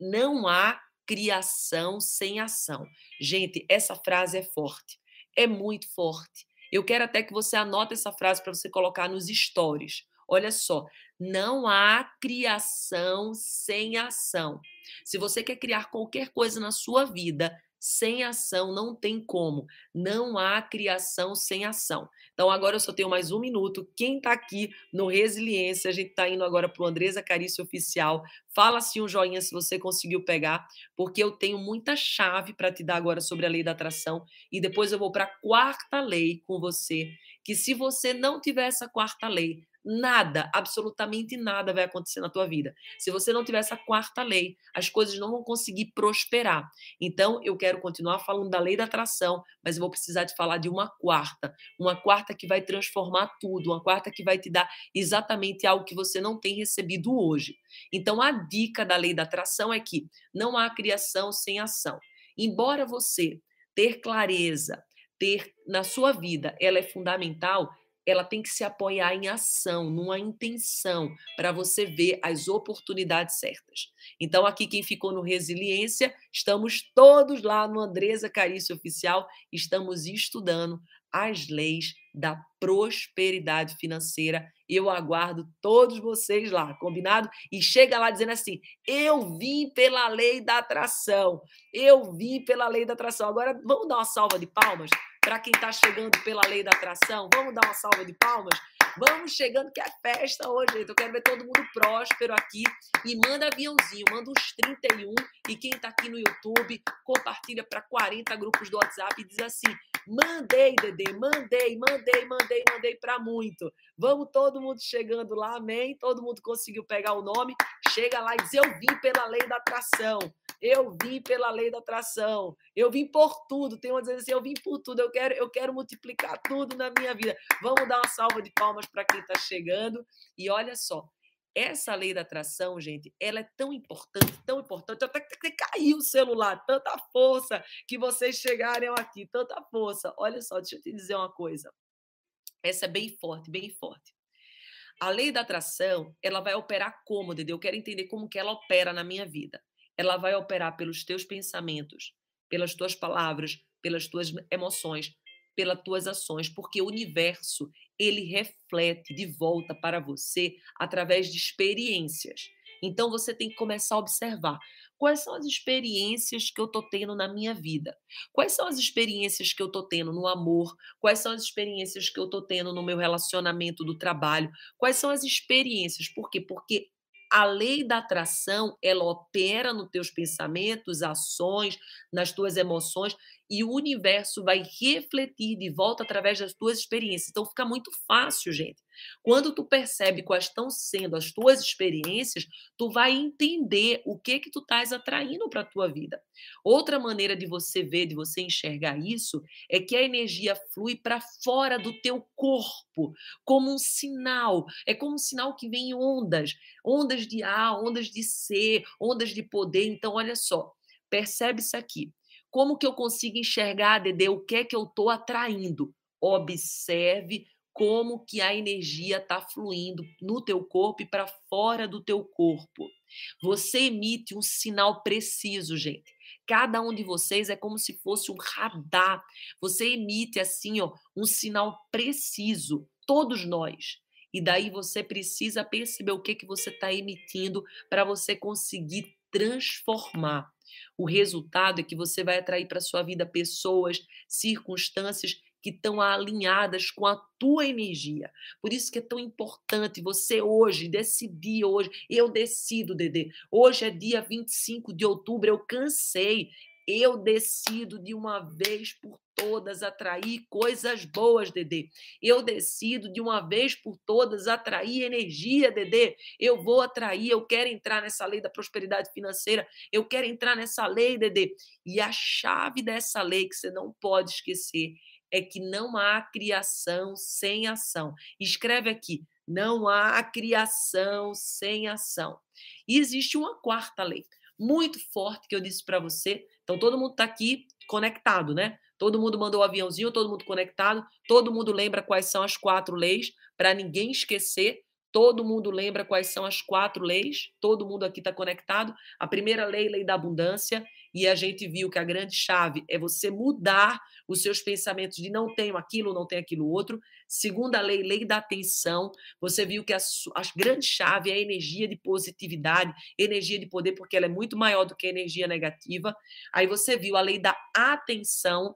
Não há criação sem ação. Gente, essa frase é forte, é muito forte. Eu quero até que você anote essa frase para você colocar nos stories. Olha só, não há criação sem ação. Se você quer criar qualquer coisa na sua vida, sem ação não tem como. Não há criação sem ação. Então, agora eu só tenho mais um minuto. Quem está aqui no Resiliência, a gente está indo agora para o Andresa Carício Oficial. Fala assim um joinha se você conseguiu pegar, porque eu tenho muita chave para te dar agora sobre a lei da atração. E depois eu vou para a quarta lei com você. Que se você não tiver essa quarta lei, nada, absolutamente nada vai acontecer na tua vida. Se você não tiver essa quarta lei, as coisas não vão conseguir prosperar. Então, eu quero continuar falando da lei da atração, mas eu vou precisar de falar de uma quarta, uma quarta que vai transformar tudo, uma quarta que vai te dar exatamente algo que você não tem recebido hoje. Então, a dica da lei da atração é que não há criação sem ação. Embora você ter clareza, ter na sua vida, ela é fundamental, ela tem que se apoiar em ação, numa intenção, para você ver as oportunidades certas. Então, aqui quem ficou no Resiliência, estamos todos lá no Andresa Carício Oficial, estamos estudando as leis da prosperidade financeira. Eu aguardo todos vocês lá, combinado? E chega lá dizendo assim: eu vim pela lei da atração, eu vim pela lei da atração. Agora, vamos dar uma salva de palmas para quem está chegando pela lei da atração. Vamos dar uma salva de palmas? Vamos chegando que é festa hoje, gente. Eu quero ver todo mundo próspero aqui. E manda aviãozinho, manda uns 31. E quem está aqui no YouTube, compartilha para 40 grupos do WhatsApp e diz assim: mandei, Dedê, mandei, mandei, mandei, mandei para muito. Vamos todo mundo chegando lá, amém? Todo mundo conseguiu pegar o nome. Chega lá e diz: Eu vim pela lei da atração. Eu vim pela lei da atração. Eu vim por tudo. Tem uma dizendo assim: eu vim por tudo. Eu quero, eu quero multiplicar tudo na minha vida. Vamos dar uma salva de palmas para quem está chegando. E olha só, essa lei da atração, gente, ela é tão importante, tão importante, até que caiu o celular, tanta força que vocês chegaram aqui, tanta força. Olha só, deixa eu te dizer uma coisa. Essa é bem forte, bem forte. A lei da atração, ela vai operar como, entendeu? Eu quero entender como que ela opera na minha vida ela vai operar pelos teus pensamentos, pelas tuas palavras, pelas tuas emoções, pelas tuas ações, porque o universo ele reflete de volta para você através de experiências. Então você tem que começar a observar quais são as experiências que eu estou tendo na minha vida, quais são as experiências que eu estou tendo no amor, quais são as experiências que eu estou tendo no meu relacionamento do trabalho, quais são as experiências, por quê? Porque a lei da atração, ela opera nos teus pensamentos, ações, nas tuas emoções e o universo vai refletir de volta através das tuas experiências. Então fica muito fácil, gente. Quando tu percebe quais estão sendo as tuas experiências, tu vai entender o que que tu estás atraindo para a tua vida. Outra maneira de você ver, de você enxergar isso, é que a energia flui para fora do teu corpo, como um sinal. É como um sinal que vem em ondas, ondas de ar, ondas de ser, ondas de poder. Então, olha só, percebe isso aqui. Como que eu consigo enxergar, Dede, o que é que eu estou atraindo? Observe como que a energia está fluindo no teu corpo e para fora do teu corpo. Você emite um sinal preciso, gente. Cada um de vocês é como se fosse um radar. Você emite assim, ó, um sinal preciso. Todos nós. E daí você precisa perceber o que que você está emitindo para você conseguir transformar. O resultado é que você vai atrair para sua vida pessoas, circunstâncias que estão alinhadas com a tua energia. Por isso que é tão importante você hoje decidir hoje. Eu decido, Dedê. Hoje é dia 25 de outubro, eu cansei. Eu decido de uma vez por todas atrair coisas boas, Dedê. Eu decido de uma vez por todas atrair energia, Dedê. Eu vou atrair, eu quero entrar nessa lei da prosperidade financeira, eu quero entrar nessa lei, Dedê. E a chave dessa lei que você não pode esquecer é que não há criação sem ação. Escreve aqui: não há criação sem ação. E existe uma quarta lei, muito forte, que eu disse para você. Então, todo mundo está aqui conectado, né? Todo mundo mandou o aviãozinho, todo mundo conectado, todo mundo lembra quais são as quatro leis, para ninguém esquecer. Todo mundo lembra quais são as quatro leis, todo mundo aqui está conectado. A primeira lei, lei da abundância, E a gente viu que a grande chave é você mudar os seus pensamentos de não tenho aquilo, não tenho aquilo outro. Segunda lei, lei da atenção. Você viu que a, a grande chave é a energia de positividade, energia de poder, porque ela é muito maior do que a energia negativa. Aí você viu a lei da atenção,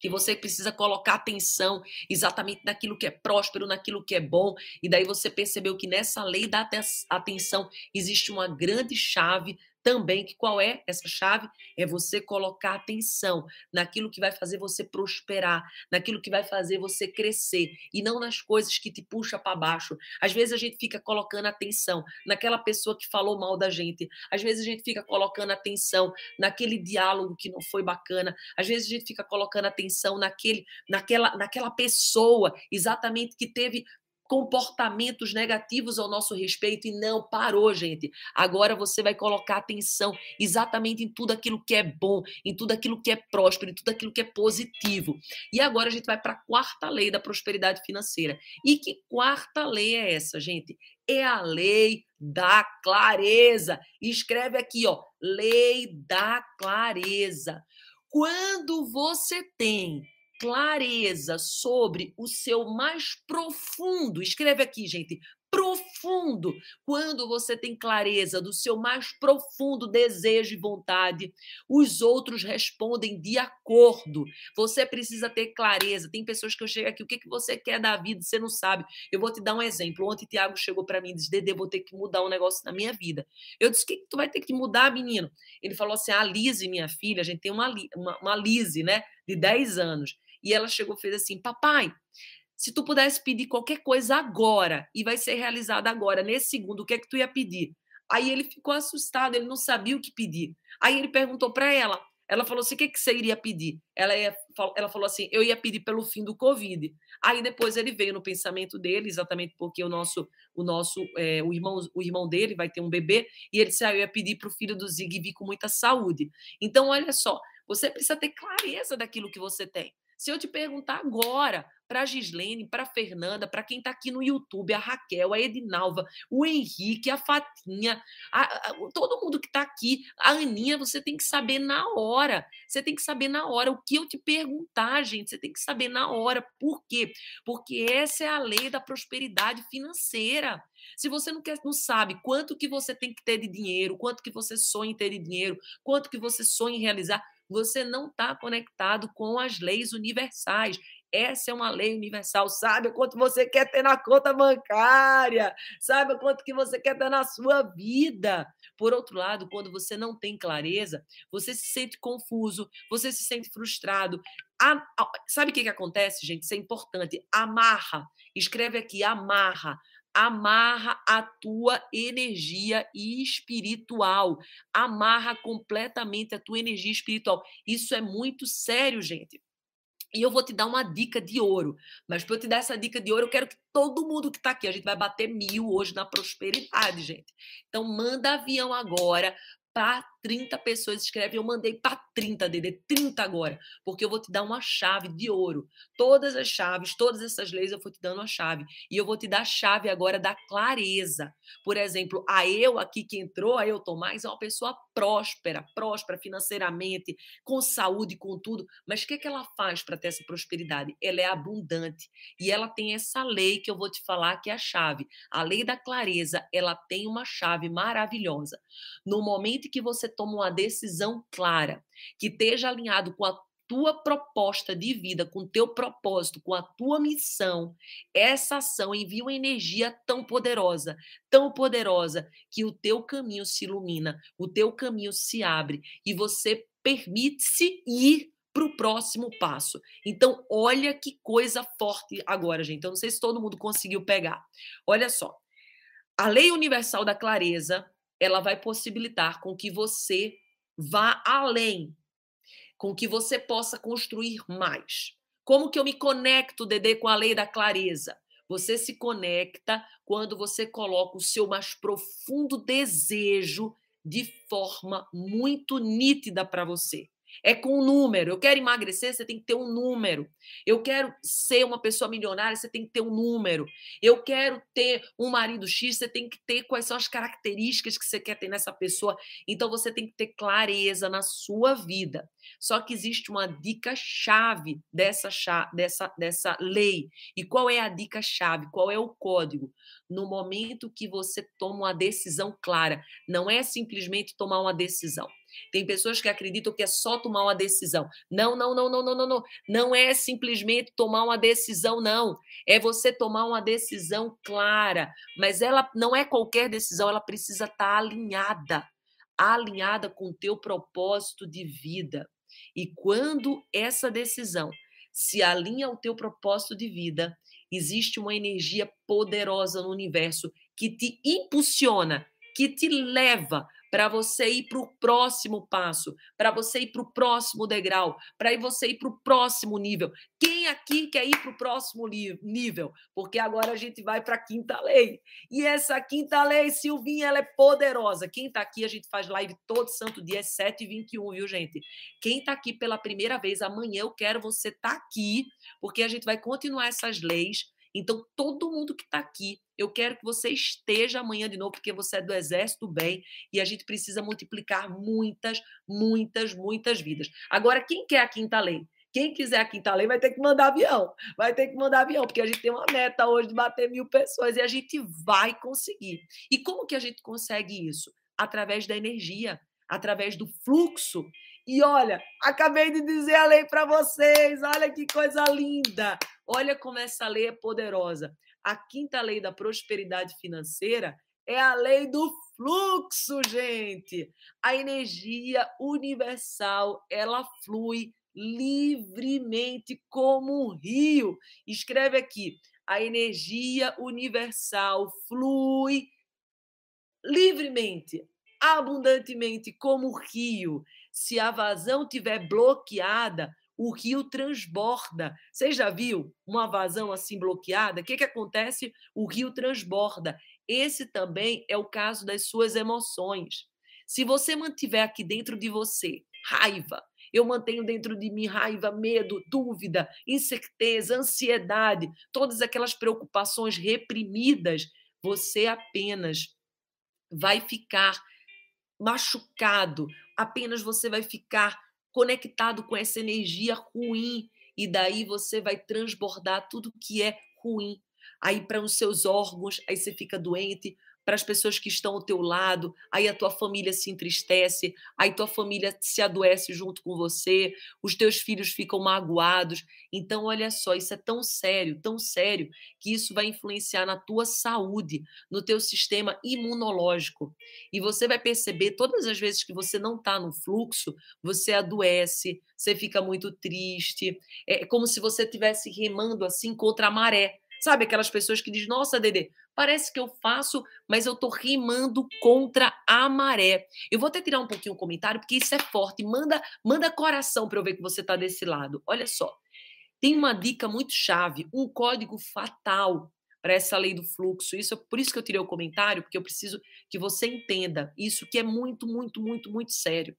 que você precisa colocar atenção exatamente naquilo que é próspero, naquilo que é bom, e daí você percebeu que nessa lei da atenção existe uma grande chave também que qual é essa chave? É você colocar atenção naquilo que vai fazer você prosperar, naquilo que vai fazer você crescer e não nas coisas que te puxa para baixo. Às vezes a gente fica colocando atenção naquela pessoa que falou mal da gente. Às vezes a gente fica colocando atenção naquele diálogo que não foi bacana. Às vezes a gente fica colocando atenção naquele naquela naquela pessoa exatamente que teve comportamentos negativos ao nosso respeito e não parou, gente. Agora você vai colocar atenção exatamente em tudo aquilo que é bom, em tudo aquilo que é próspero, em tudo aquilo que é positivo. E agora a gente vai para a quarta lei da prosperidade financeira. E que quarta lei é essa, gente? É a lei da clareza. Escreve aqui, ó, lei da clareza. Quando você tem clareza sobre o seu mais profundo. Escreve aqui, gente. Profundo. Quando você tem clareza do seu mais profundo desejo e vontade, os outros respondem de acordo. Você precisa ter clareza. Tem pessoas que eu chego aqui, o que, que você quer da vida? Você não sabe. Eu vou te dar um exemplo. Ontem Tiago chegou para mim e disse: Dede, vou ter que mudar um negócio na minha vida. Eu disse: O que, que tu vai ter que mudar, menino? Ele falou assim: A Lise, minha filha, a gente tem uma, uma, uma Lise, né? De 10 anos. E ela chegou e fez assim: Papai, se tu pudesse pedir qualquer coisa agora e vai ser realizada agora, nesse segundo, o que é que tu ia pedir? Aí ele ficou assustado, ele não sabia o que pedir. Aí ele perguntou para ela. Ela falou assim: o que, que você iria pedir? Ela, ia, ela falou assim: eu ia pedir pelo fim do Covid. Aí depois ele veio no pensamento dele, exatamente porque o nosso, o nosso, é, o, irmão, o irmão dele vai ter um bebê, e ele disse: ah, eu ia pedir para o filho do Zig vir com muita saúde. Então, olha só, você precisa ter clareza daquilo que você tem. Se eu te perguntar agora, para a Gislene, para a Fernanda, para quem está aqui no YouTube, a Raquel, a Edinalva, o Henrique, a Fatinha, a, a, todo mundo que está aqui, a Aninha, você tem que saber na hora. Você tem que saber na hora o que eu te perguntar, gente. Você tem que saber na hora. Por quê? Porque essa é a lei da prosperidade financeira. Se você não, quer, não sabe quanto que você tem que ter de dinheiro, quanto que você sonha em ter de dinheiro, quanto que você sonha em realizar, você não está conectado com as leis universais. Essa é uma lei universal. Sabe quanto você quer ter na conta bancária. Sabe quanto que você quer ter na sua vida. Por outro lado, quando você não tem clareza, você se sente confuso, você se sente frustrado. A, a, sabe o que, que acontece, gente? Isso é importante. Amarra. Escreve aqui, amarra amarra a tua energia espiritual. Amarra completamente a tua energia espiritual. Isso é muito sério, gente. E eu vou te dar uma dica de ouro. Mas para eu te dar essa dica de ouro, eu quero que todo mundo que está aqui, a gente vai bater mil hoje na prosperidade, gente. Então, manda avião agora para 30 pessoas escrevem, eu mandei para 30, DD, 30 agora, porque eu vou te dar uma chave de ouro. Todas as chaves, todas essas leis eu vou te dando uma chave. E eu vou te dar a chave agora da clareza. Por exemplo, a eu aqui que entrou, a eu Tomás, é uma pessoa próspera, próspera financeiramente, com saúde, com tudo. Mas o que, é que ela faz para ter essa prosperidade? Ela é abundante. E ela tem essa lei que eu vou te falar que é a chave. A lei da clareza, ela tem uma chave maravilhosa. No momento que você toma uma decisão clara, que esteja alinhado com a tua proposta de vida, com o teu propósito, com a tua missão, essa ação envia uma energia tão poderosa, tão poderosa, que o teu caminho se ilumina, o teu caminho se abre e você permite-se ir para o próximo passo. Então, olha que coisa forte agora, gente. Eu não sei se todo mundo conseguiu pegar. Olha só. A lei universal da clareza ela vai possibilitar com que você vá além, com que você possa construir mais. Como que eu me conecto, Dedê, com a lei da clareza? Você se conecta quando você coloca o seu mais profundo desejo de forma muito nítida para você. É com um número. Eu quero emagrecer, você tem que ter um número. Eu quero ser uma pessoa milionária, você tem que ter um número. Eu quero ter um marido X, você tem que ter quais são as características que você quer ter nessa pessoa. Então você tem que ter clareza na sua vida. Só que existe uma dica chave dessa dessa dessa lei. E qual é a dica chave? Qual é o código? No momento que você toma uma decisão clara, não é simplesmente tomar uma decisão. Tem pessoas que acreditam que é só tomar uma decisão. Não, não, não, não, não, não, não. Não é simplesmente tomar uma decisão, não. É você tomar uma decisão clara. Mas ela não é qualquer decisão, ela precisa estar alinhada. Alinhada com o teu propósito de vida. E quando essa decisão se alinha ao teu propósito de vida, existe uma energia poderosa no universo que te impulsiona, que te leva para você ir para o próximo passo, para você ir para o próximo degrau, para você ir para o próximo nível. Quem aqui quer ir para o próximo nível? Porque agora a gente vai para a quinta lei. E essa quinta lei, Silvinha, ela é poderosa. Quem está aqui, a gente faz live todo santo dia, é 7 h 21 viu, gente? Quem está aqui pela primeira vez, amanhã eu quero você estar tá aqui, porque a gente vai continuar essas leis então, todo mundo que está aqui, eu quero que você esteja amanhã de novo, porque você é do Exército Bem e a gente precisa multiplicar muitas, muitas, muitas vidas. Agora, quem quer a quinta lei? Quem quiser a quinta lei vai ter que mandar avião. Vai ter que mandar avião, porque a gente tem uma meta hoje de bater mil pessoas e a gente vai conseguir. E como que a gente consegue isso? Através da energia, através do fluxo. E olha, acabei de dizer a lei para vocês. Olha que coisa linda. Olha como essa lei é poderosa. A quinta lei da prosperidade financeira é a lei do fluxo, gente. A energia universal, ela flui livremente como um rio. Escreve aqui: a energia universal flui livremente, abundantemente como um rio. Se a vazão tiver bloqueada, o rio transborda. Você já viu uma vazão assim bloqueada? O que, que acontece? O rio transborda. Esse também é o caso das suas emoções. Se você mantiver aqui dentro de você raiva, eu mantenho dentro de mim raiva, medo, dúvida, incerteza, ansiedade, todas aquelas preocupações reprimidas, você apenas vai ficar machucado, apenas você vai ficar conectado com essa energia ruim e daí você vai transbordar tudo que é ruim. Aí para os seus órgãos, aí você fica doente, para as pessoas que estão ao teu lado, aí a tua família se entristece, aí tua família se adoece junto com você, os teus filhos ficam magoados. Então, olha só, isso é tão sério, tão sério, que isso vai influenciar na tua saúde, no teu sistema imunológico. E você vai perceber, todas as vezes que você não está no fluxo, você adoece, você fica muito triste, é como se você estivesse remando assim contra a maré. Sabe aquelas pessoas que dizem, nossa, Dede, parece que eu faço, mas eu tô rimando contra a maré. Eu vou até tirar um pouquinho o comentário, porque isso é forte. Manda, manda coração para eu ver que você tá desse lado. Olha só. Tem uma dica muito chave, um código fatal para essa lei do fluxo. Isso por isso que eu tirei o comentário, porque eu preciso que você entenda isso que é muito, muito, muito, muito sério.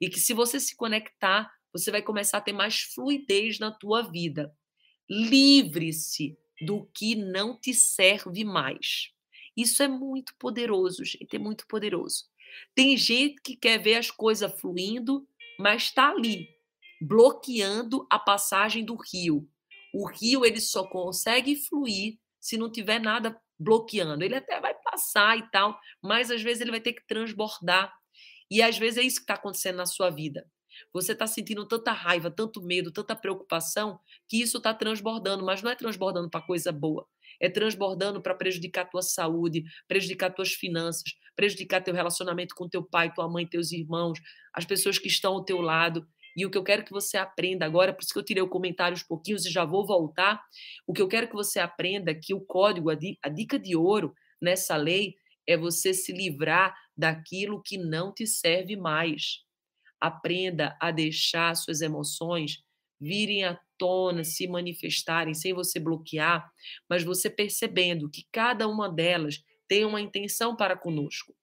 E que se você se conectar, você vai começar a ter mais fluidez na tua vida. Livre-se do que não te serve mais. Isso é muito poderoso, gente, é muito poderoso. Tem gente que quer ver as coisas fluindo, mas está ali, bloqueando a passagem do rio. O rio ele só consegue fluir se não tiver nada bloqueando. Ele até vai passar e tal, mas às vezes ele vai ter que transbordar. E às vezes é isso que está acontecendo na sua vida. Você está sentindo tanta raiva, tanto medo, tanta preocupação, que isso está transbordando, mas não é transbordando para coisa boa. É transbordando para prejudicar tua saúde, prejudicar tuas finanças, prejudicar teu relacionamento com teu pai, tua mãe, teus irmãos, as pessoas que estão ao teu lado. E o que eu quero que você aprenda agora, por isso que eu tirei o comentário uns pouquinhos e já vou voltar. O que eu quero que você aprenda é que o código, a dica de ouro nessa lei é você se livrar daquilo que não te serve mais. Aprenda a deixar suas emoções virem à tona, se manifestarem sem você bloquear, mas você percebendo que cada uma delas tem uma intenção para conosco.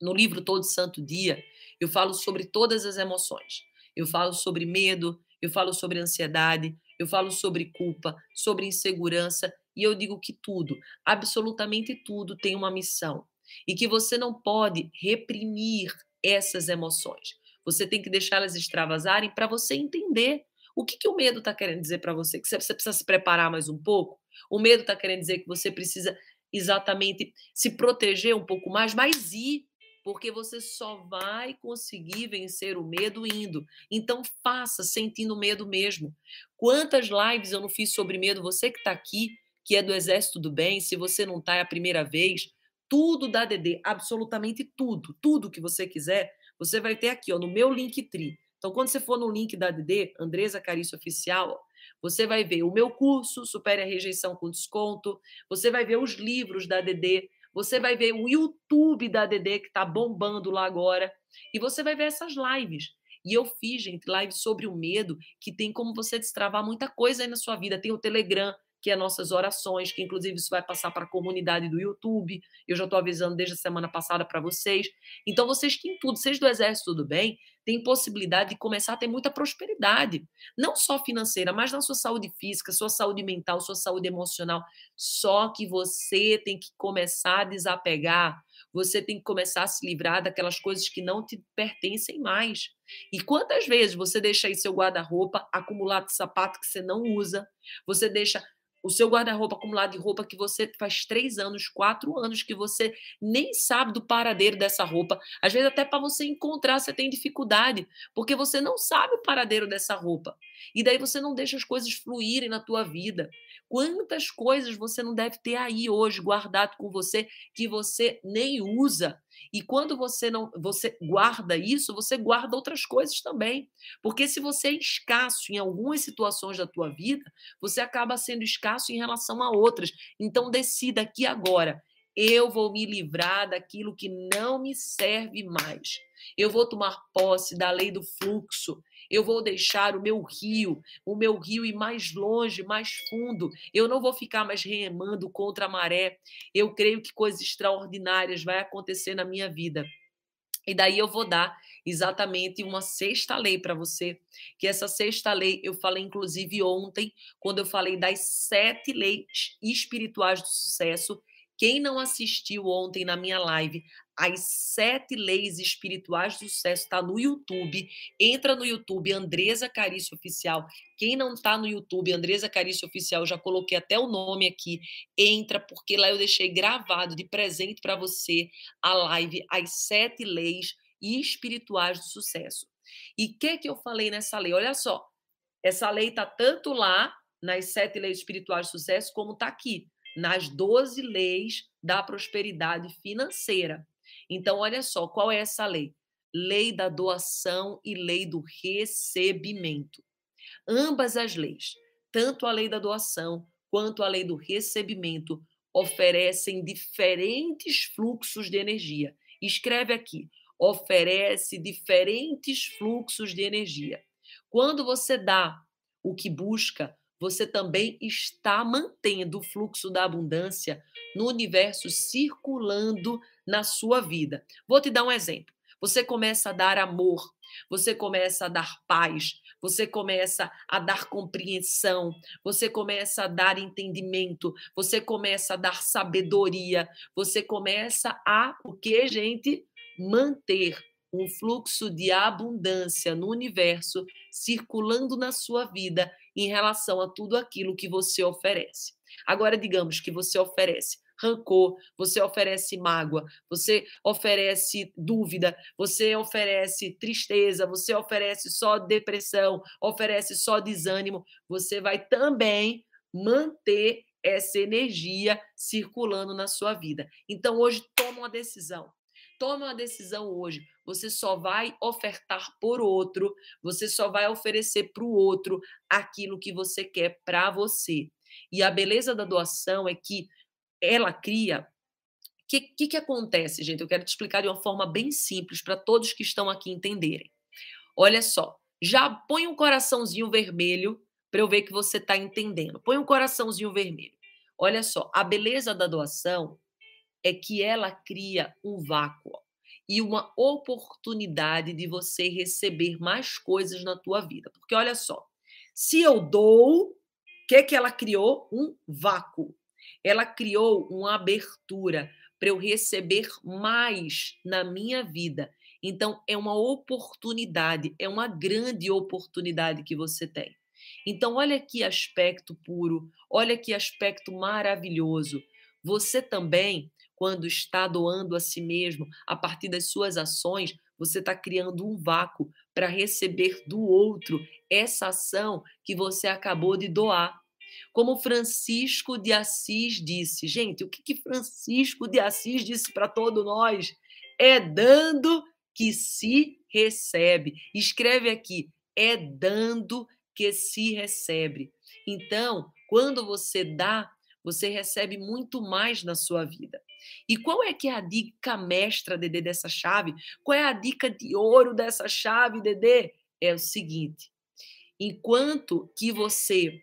No livro Todo Santo Dia, eu falo sobre todas as emoções. Eu falo sobre medo, eu falo sobre ansiedade, eu falo sobre culpa, sobre insegurança e eu digo que tudo, absolutamente tudo, tem uma missão e que você não pode reprimir essas emoções. Você tem que deixá-las extravasarem para você entender o que, que o medo está querendo dizer para você. Que você precisa se preparar mais um pouco. O medo está querendo dizer que você precisa exatamente se proteger um pouco mais, mas ir porque você só vai conseguir vencer o medo indo. Então faça sentindo medo mesmo. Quantas lives eu não fiz sobre medo? Você que está aqui, que é do Exército do Bem, se você não está é a primeira vez, tudo da DD, absolutamente tudo, tudo que você quiser, você vai ter aqui, ó, no meu Linktree. Então, quando você for no link da DD, Andresa Carício Oficial, ó, você vai ver o meu curso, Supere a Rejeição com Desconto, você vai ver os livros da DD, você vai ver o YouTube da DD, que está bombando lá agora, e você vai ver essas lives. E eu fiz, gente, lives sobre o medo, que tem como você destravar muita coisa aí na sua vida. Tem o Telegram, que é nossas orações, que inclusive isso vai passar para a comunidade do YouTube. Eu já estou avisando desde a semana passada para vocês. Então, vocês têm tudo, vocês do Exército do Bem, têm possibilidade de começar a ter muita prosperidade, não só financeira, mas na sua saúde física, sua saúde mental, sua saúde emocional. Só que você tem que começar a desapegar, você tem que começar a se livrar daquelas coisas que não te pertencem mais. E quantas vezes você deixa aí seu guarda-roupa acumulado de sapato que você não usa, você deixa o seu guarda-roupa acumulado de roupa que você faz três anos, quatro anos que você nem sabe do paradeiro dessa roupa. Às vezes até para você encontrar você tem dificuldade, porque você não sabe o paradeiro dessa roupa. E daí você não deixa as coisas fluírem na tua vida. Quantas coisas você não deve ter aí hoje guardado com você que você nem usa? E quando você não você guarda isso, você guarda outras coisas também. Porque se você é escasso em algumas situações da tua vida, você acaba sendo escasso em relação a outras. Então decida aqui agora, eu vou me livrar daquilo que não me serve mais. Eu vou tomar posse da lei do fluxo. Eu vou deixar o meu rio, o meu rio ir mais longe, mais fundo. Eu não vou ficar mais remando contra a maré. Eu creio que coisas extraordinárias vai acontecer na minha vida. E daí eu vou dar exatamente uma sexta lei para você, que essa sexta lei eu falei inclusive ontem, quando eu falei das sete leis espirituais do sucesso, quem não assistiu ontem na minha live, as sete leis espirituais do sucesso está no YouTube. Entra no YouTube, Andresa Carício Oficial. Quem não está no YouTube, Andresa Carício Oficial, já coloquei até o nome aqui. Entra, porque lá eu deixei gravado de presente para você a live As Sete Leis Espirituais do Sucesso. E o que, que eu falei nessa lei? Olha só, essa lei está tanto lá nas sete leis espirituais do sucesso, como está aqui nas 12 leis da prosperidade financeira. Então, olha só, qual é essa lei? Lei da doação e lei do recebimento. Ambas as leis, tanto a lei da doação quanto a lei do recebimento, oferecem diferentes fluxos de energia. Escreve aqui: oferece diferentes fluxos de energia. Quando você dá o que busca, você também está mantendo o fluxo da abundância no universo circulando na sua vida. Vou te dar um exemplo. Você começa a dar amor, você começa a dar paz, você começa a dar compreensão, você começa a dar entendimento, você começa a dar sabedoria, você começa a o que, gente? Manter um fluxo de abundância no universo circulando na sua vida em relação a tudo aquilo que você oferece. Agora, digamos que você oferece rancor, você oferece mágoa, você oferece dúvida, você oferece tristeza, você oferece só depressão, oferece só desânimo, você vai também manter essa energia circulando na sua vida. Então, hoje, toma uma decisão. Tome uma decisão hoje. Você só vai ofertar por outro, você só vai oferecer para o outro aquilo que você quer para você. E a beleza da doação é que ela cria. O que, que, que acontece, gente? Eu quero te explicar de uma forma bem simples para todos que estão aqui entenderem. Olha só, já põe um coraçãozinho vermelho para eu ver que você está entendendo. Põe um coraçãozinho vermelho. Olha só, a beleza da doação é que ela cria um vácuo. e uma oportunidade de você receber mais coisas na tua vida. Porque olha só, se eu dou, o que que ela criou? Um vácuo. Ela criou uma abertura para eu receber mais na minha vida. Então é uma oportunidade, é uma grande oportunidade que você tem. Então olha que aspecto puro, olha que aspecto maravilhoso. Você também quando está doando a si mesmo, a partir das suas ações, você está criando um vácuo para receber do outro essa ação que você acabou de doar. Como Francisco de Assis disse, gente, o que, que Francisco de Assis disse para todos nós? É dando que se recebe. Escreve aqui, é dando que se recebe. Então, quando você dá, você recebe muito mais na sua vida. E qual é que é a dica mestra, Dedê, dessa chave? Qual é a dica de ouro dessa chave, Dedê? É o seguinte: enquanto que você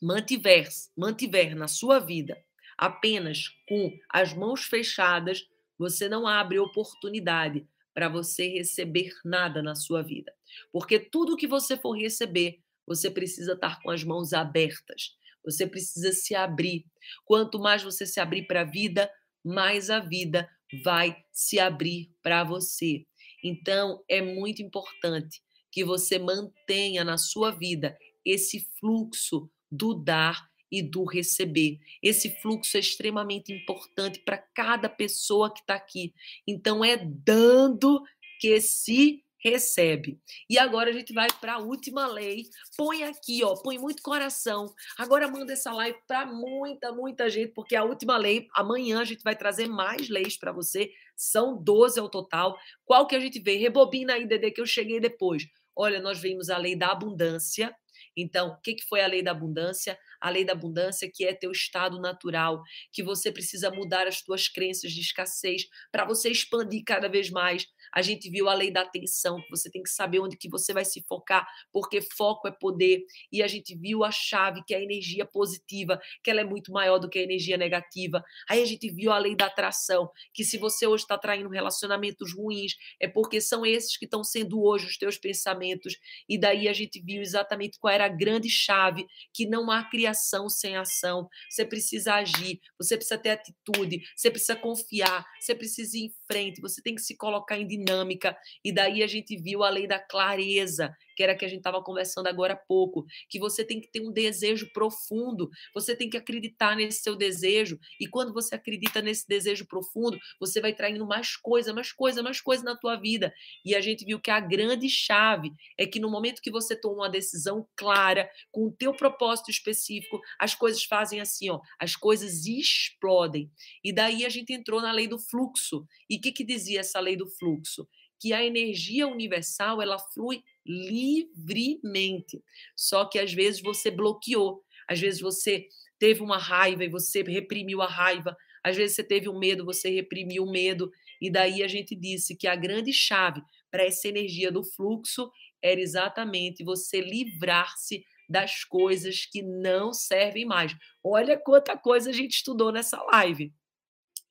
mantiver, mantiver na sua vida apenas com as mãos fechadas, você não abre oportunidade para você receber nada na sua vida. Porque tudo que você for receber, você precisa estar com as mãos abertas. Você precisa se abrir. Quanto mais você se abrir para a vida, mais a vida vai se abrir para você. Então, é muito importante que você mantenha na sua vida esse fluxo do dar e do receber. Esse fluxo é extremamente importante para cada pessoa que está aqui. Então, é dando que se recebe. E agora a gente vai para a última lei. Põe aqui, ó, põe muito coração. Agora manda essa live para muita, muita gente, porque a última lei, amanhã a gente vai trazer mais leis para você. São 12 ao total. Qual que a gente vê? Rebobina aí, Dedê, que eu cheguei depois. Olha, nós vimos a lei da abundância. Então, o que, foi a lei da abundância? A lei da abundância, que é teu estado natural, que você precisa mudar as tuas crenças de escassez para você expandir cada vez mais a gente viu a lei da atenção, que você tem que saber onde que você vai se focar, porque foco é poder. E a gente viu a chave, que é a energia positiva, que ela é muito maior do que a energia negativa. Aí a gente viu a lei da atração, que se você hoje está traindo relacionamentos ruins, é porque são esses que estão sendo hoje os teus pensamentos. E daí a gente viu exatamente qual era a grande chave, que não há criação sem ação. Você precisa agir, você precisa ter atitude, você precisa confiar, você precisa ir em frente, você tem que se colocar em dinâmica. E daí a gente viu a lei da clareza, que era que a gente estava conversando agora há pouco, que você tem que ter um desejo profundo, você tem que acreditar nesse seu desejo, e quando você acredita nesse desejo profundo, você vai traindo mais coisa, mais coisa, mais coisa na tua vida. E a gente viu que a grande chave é que no momento que você toma uma decisão clara, com o teu propósito específico, as coisas fazem assim, ó, as coisas explodem. E daí a gente entrou na lei do fluxo. E o que, que dizia essa lei do fluxo? Que a energia universal ela flui livremente. Só que às vezes você bloqueou, às vezes você teve uma raiva e você reprimiu a raiva, às vezes você teve um medo, você reprimiu o medo, e daí a gente disse que a grande chave para essa energia do fluxo era exatamente você livrar-se das coisas que não servem mais. Olha quanta coisa a gente estudou nessa live.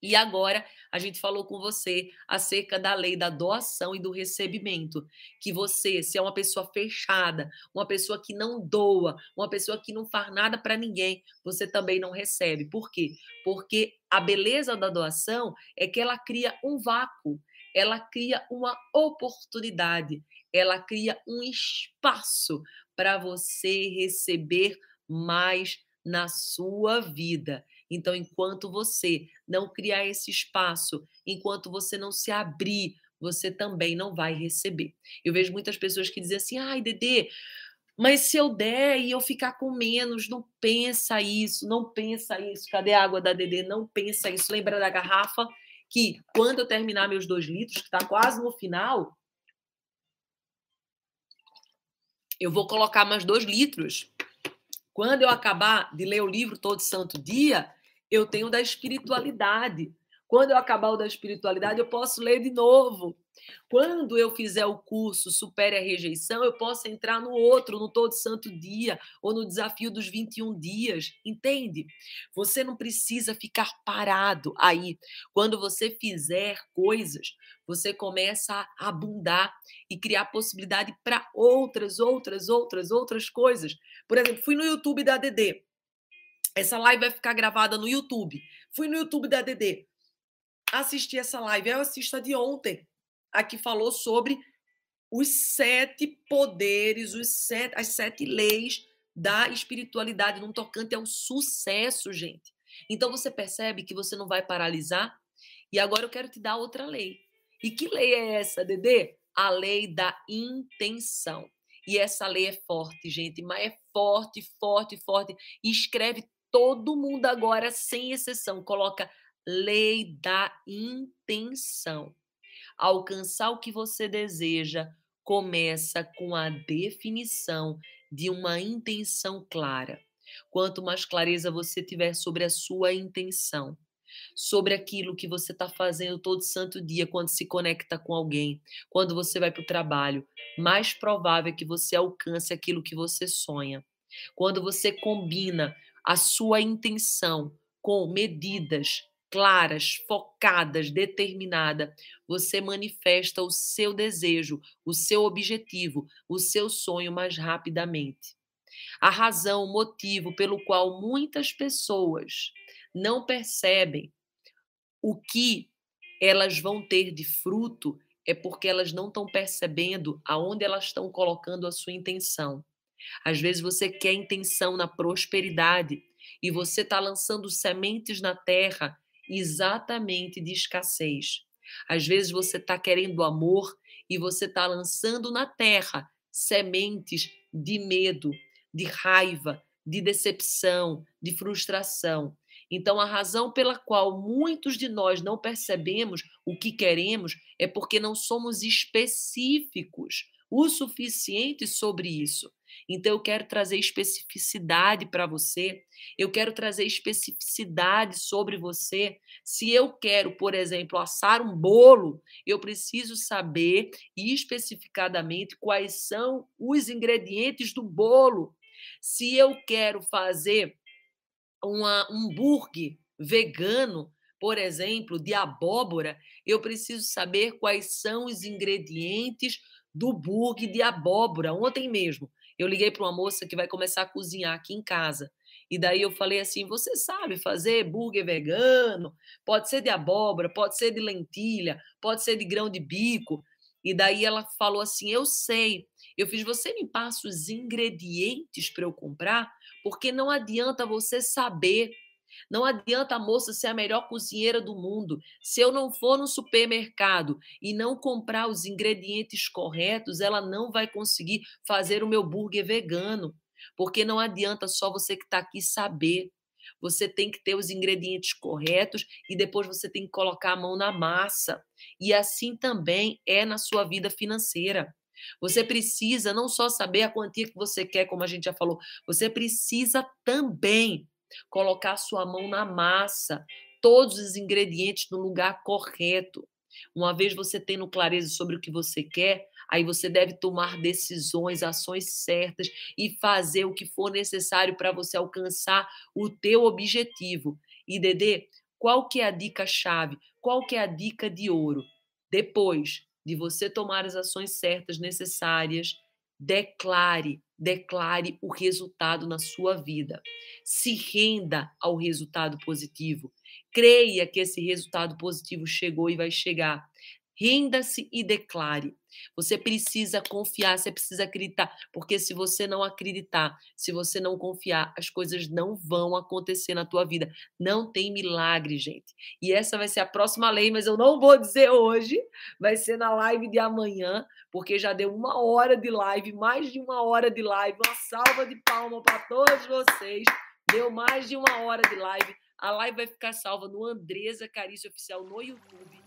E agora a gente falou com você acerca da lei da doação e do recebimento. Que você, se é uma pessoa fechada, uma pessoa que não doa, uma pessoa que não faz nada para ninguém, você também não recebe. Por quê? Porque a beleza da doação é que ela cria um vácuo, ela cria uma oportunidade, ela cria um espaço para você receber mais na sua vida. Então, enquanto você não criar esse espaço, enquanto você não se abrir, você também não vai receber. Eu vejo muitas pessoas que dizem assim: ai, Dedê, mas se eu der e eu ficar com menos, não pensa isso, não pensa isso. Cadê a água da Dedê? Não pensa isso. Lembra da garrafa? Que quando eu terminar meus dois litros, que está quase no final, eu vou colocar mais dois litros. Quando eu acabar de ler o livro todo santo dia, eu tenho da espiritualidade. Quando eu acabar o da espiritualidade, eu posso ler de novo. Quando eu fizer o curso Supere a Rejeição, eu posso entrar no outro, no Todo Santo Dia, ou no Desafio dos 21 Dias, entende? Você não precisa ficar parado aí. Quando você fizer coisas, você começa a abundar e criar possibilidade para outras, outras, outras, outras coisas. Por exemplo, fui no YouTube da DD. Essa live vai ficar gravada no YouTube. Fui no YouTube da DD. Assisti essa live. Eu assisto a de ontem a que falou sobre os sete poderes, os sete, as sete leis da espiritualidade num tocante ao sucesso, gente. Então você percebe que você não vai paralisar. E agora eu quero te dar outra lei. E que lei é essa, Dedê? A lei da intenção. E essa lei é forte, gente, mas é forte, forte, forte. E escreve todo mundo agora, sem exceção. Coloca lei da intenção alcançar o que você deseja começa com a definição de uma intenção clara. Quanto mais clareza você tiver sobre a sua intenção, sobre aquilo que você está fazendo todo santo dia quando se conecta com alguém, quando você vai para o trabalho, mais provável é que você alcance aquilo que você sonha. Quando você combina a sua intenção com medidas, claras, focadas, determinada, você manifesta o seu desejo, o seu objetivo, o seu sonho mais rapidamente. A razão, o motivo pelo qual muitas pessoas não percebem o que elas vão ter de fruto é porque elas não estão percebendo aonde elas estão colocando a sua intenção. Às vezes você quer intenção na prosperidade e você está lançando sementes na terra exatamente de escassez. Às vezes você está querendo amor e você está lançando na terra sementes de medo, de raiva, de decepção, de frustração. Então, a razão pela qual muitos de nós não percebemos o que queremos é porque não somos específicos o suficiente sobre isso. Então, eu quero trazer especificidade para você, eu quero trazer especificidade sobre você. Se eu quero, por exemplo, assar um bolo, eu preciso saber especificadamente quais são os ingredientes do bolo. Se eu quero fazer uma, um hambúrguer vegano, por exemplo, de abóbora, eu preciso saber quais são os ingredientes do burgue de abóbora. Ontem mesmo, eu liguei para uma moça que vai começar a cozinhar aqui em casa. E daí eu falei assim: você sabe fazer burger vegano? Pode ser de abóbora, pode ser de lentilha, pode ser de grão de bico. E daí ela falou assim: eu sei. Eu fiz, você me passa os ingredientes para eu comprar, porque não adianta você saber não adianta a moça ser a melhor cozinheira do mundo. Se eu não for no supermercado e não comprar os ingredientes corretos, ela não vai conseguir fazer o meu burger vegano. Porque não adianta só você que está aqui saber. Você tem que ter os ingredientes corretos e depois você tem que colocar a mão na massa. E assim também é na sua vida financeira. Você precisa não só saber a quantia que você quer, como a gente já falou, você precisa também colocar sua mão na massa, todos os ingredientes no lugar correto. Uma vez você tendo clareza sobre o que você quer, aí você deve tomar decisões, ações certas e fazer o que for necessário para você alcançar o teu objetivo. E Dedê, qual que é a dica chave? Qual que é a dica de ouro? Depois de você tomar as ações certas necessárias, declare declare o resultado na sua vida. Se renda ao resultado positivo. Creia que esse resultado positivo chegou e vai chegar. Renda-se e declare. Você precisa confiar, você precisa acreditar, porque se você não acreditar, se você não confiar, as coisas não vão acontecer na tua vida. Não tem milagre, gente. E essa vai ser a próxima lei, mas eu não vou dizer hoje, vai ser na live de amanhã, porque já deu uma hora de live, mais de uma hora de live. Uma salva de palmas para todos vocês. Deu mais de uma hora de live. A live vai ficar salva no Andresa Carício Oficial no YouTube.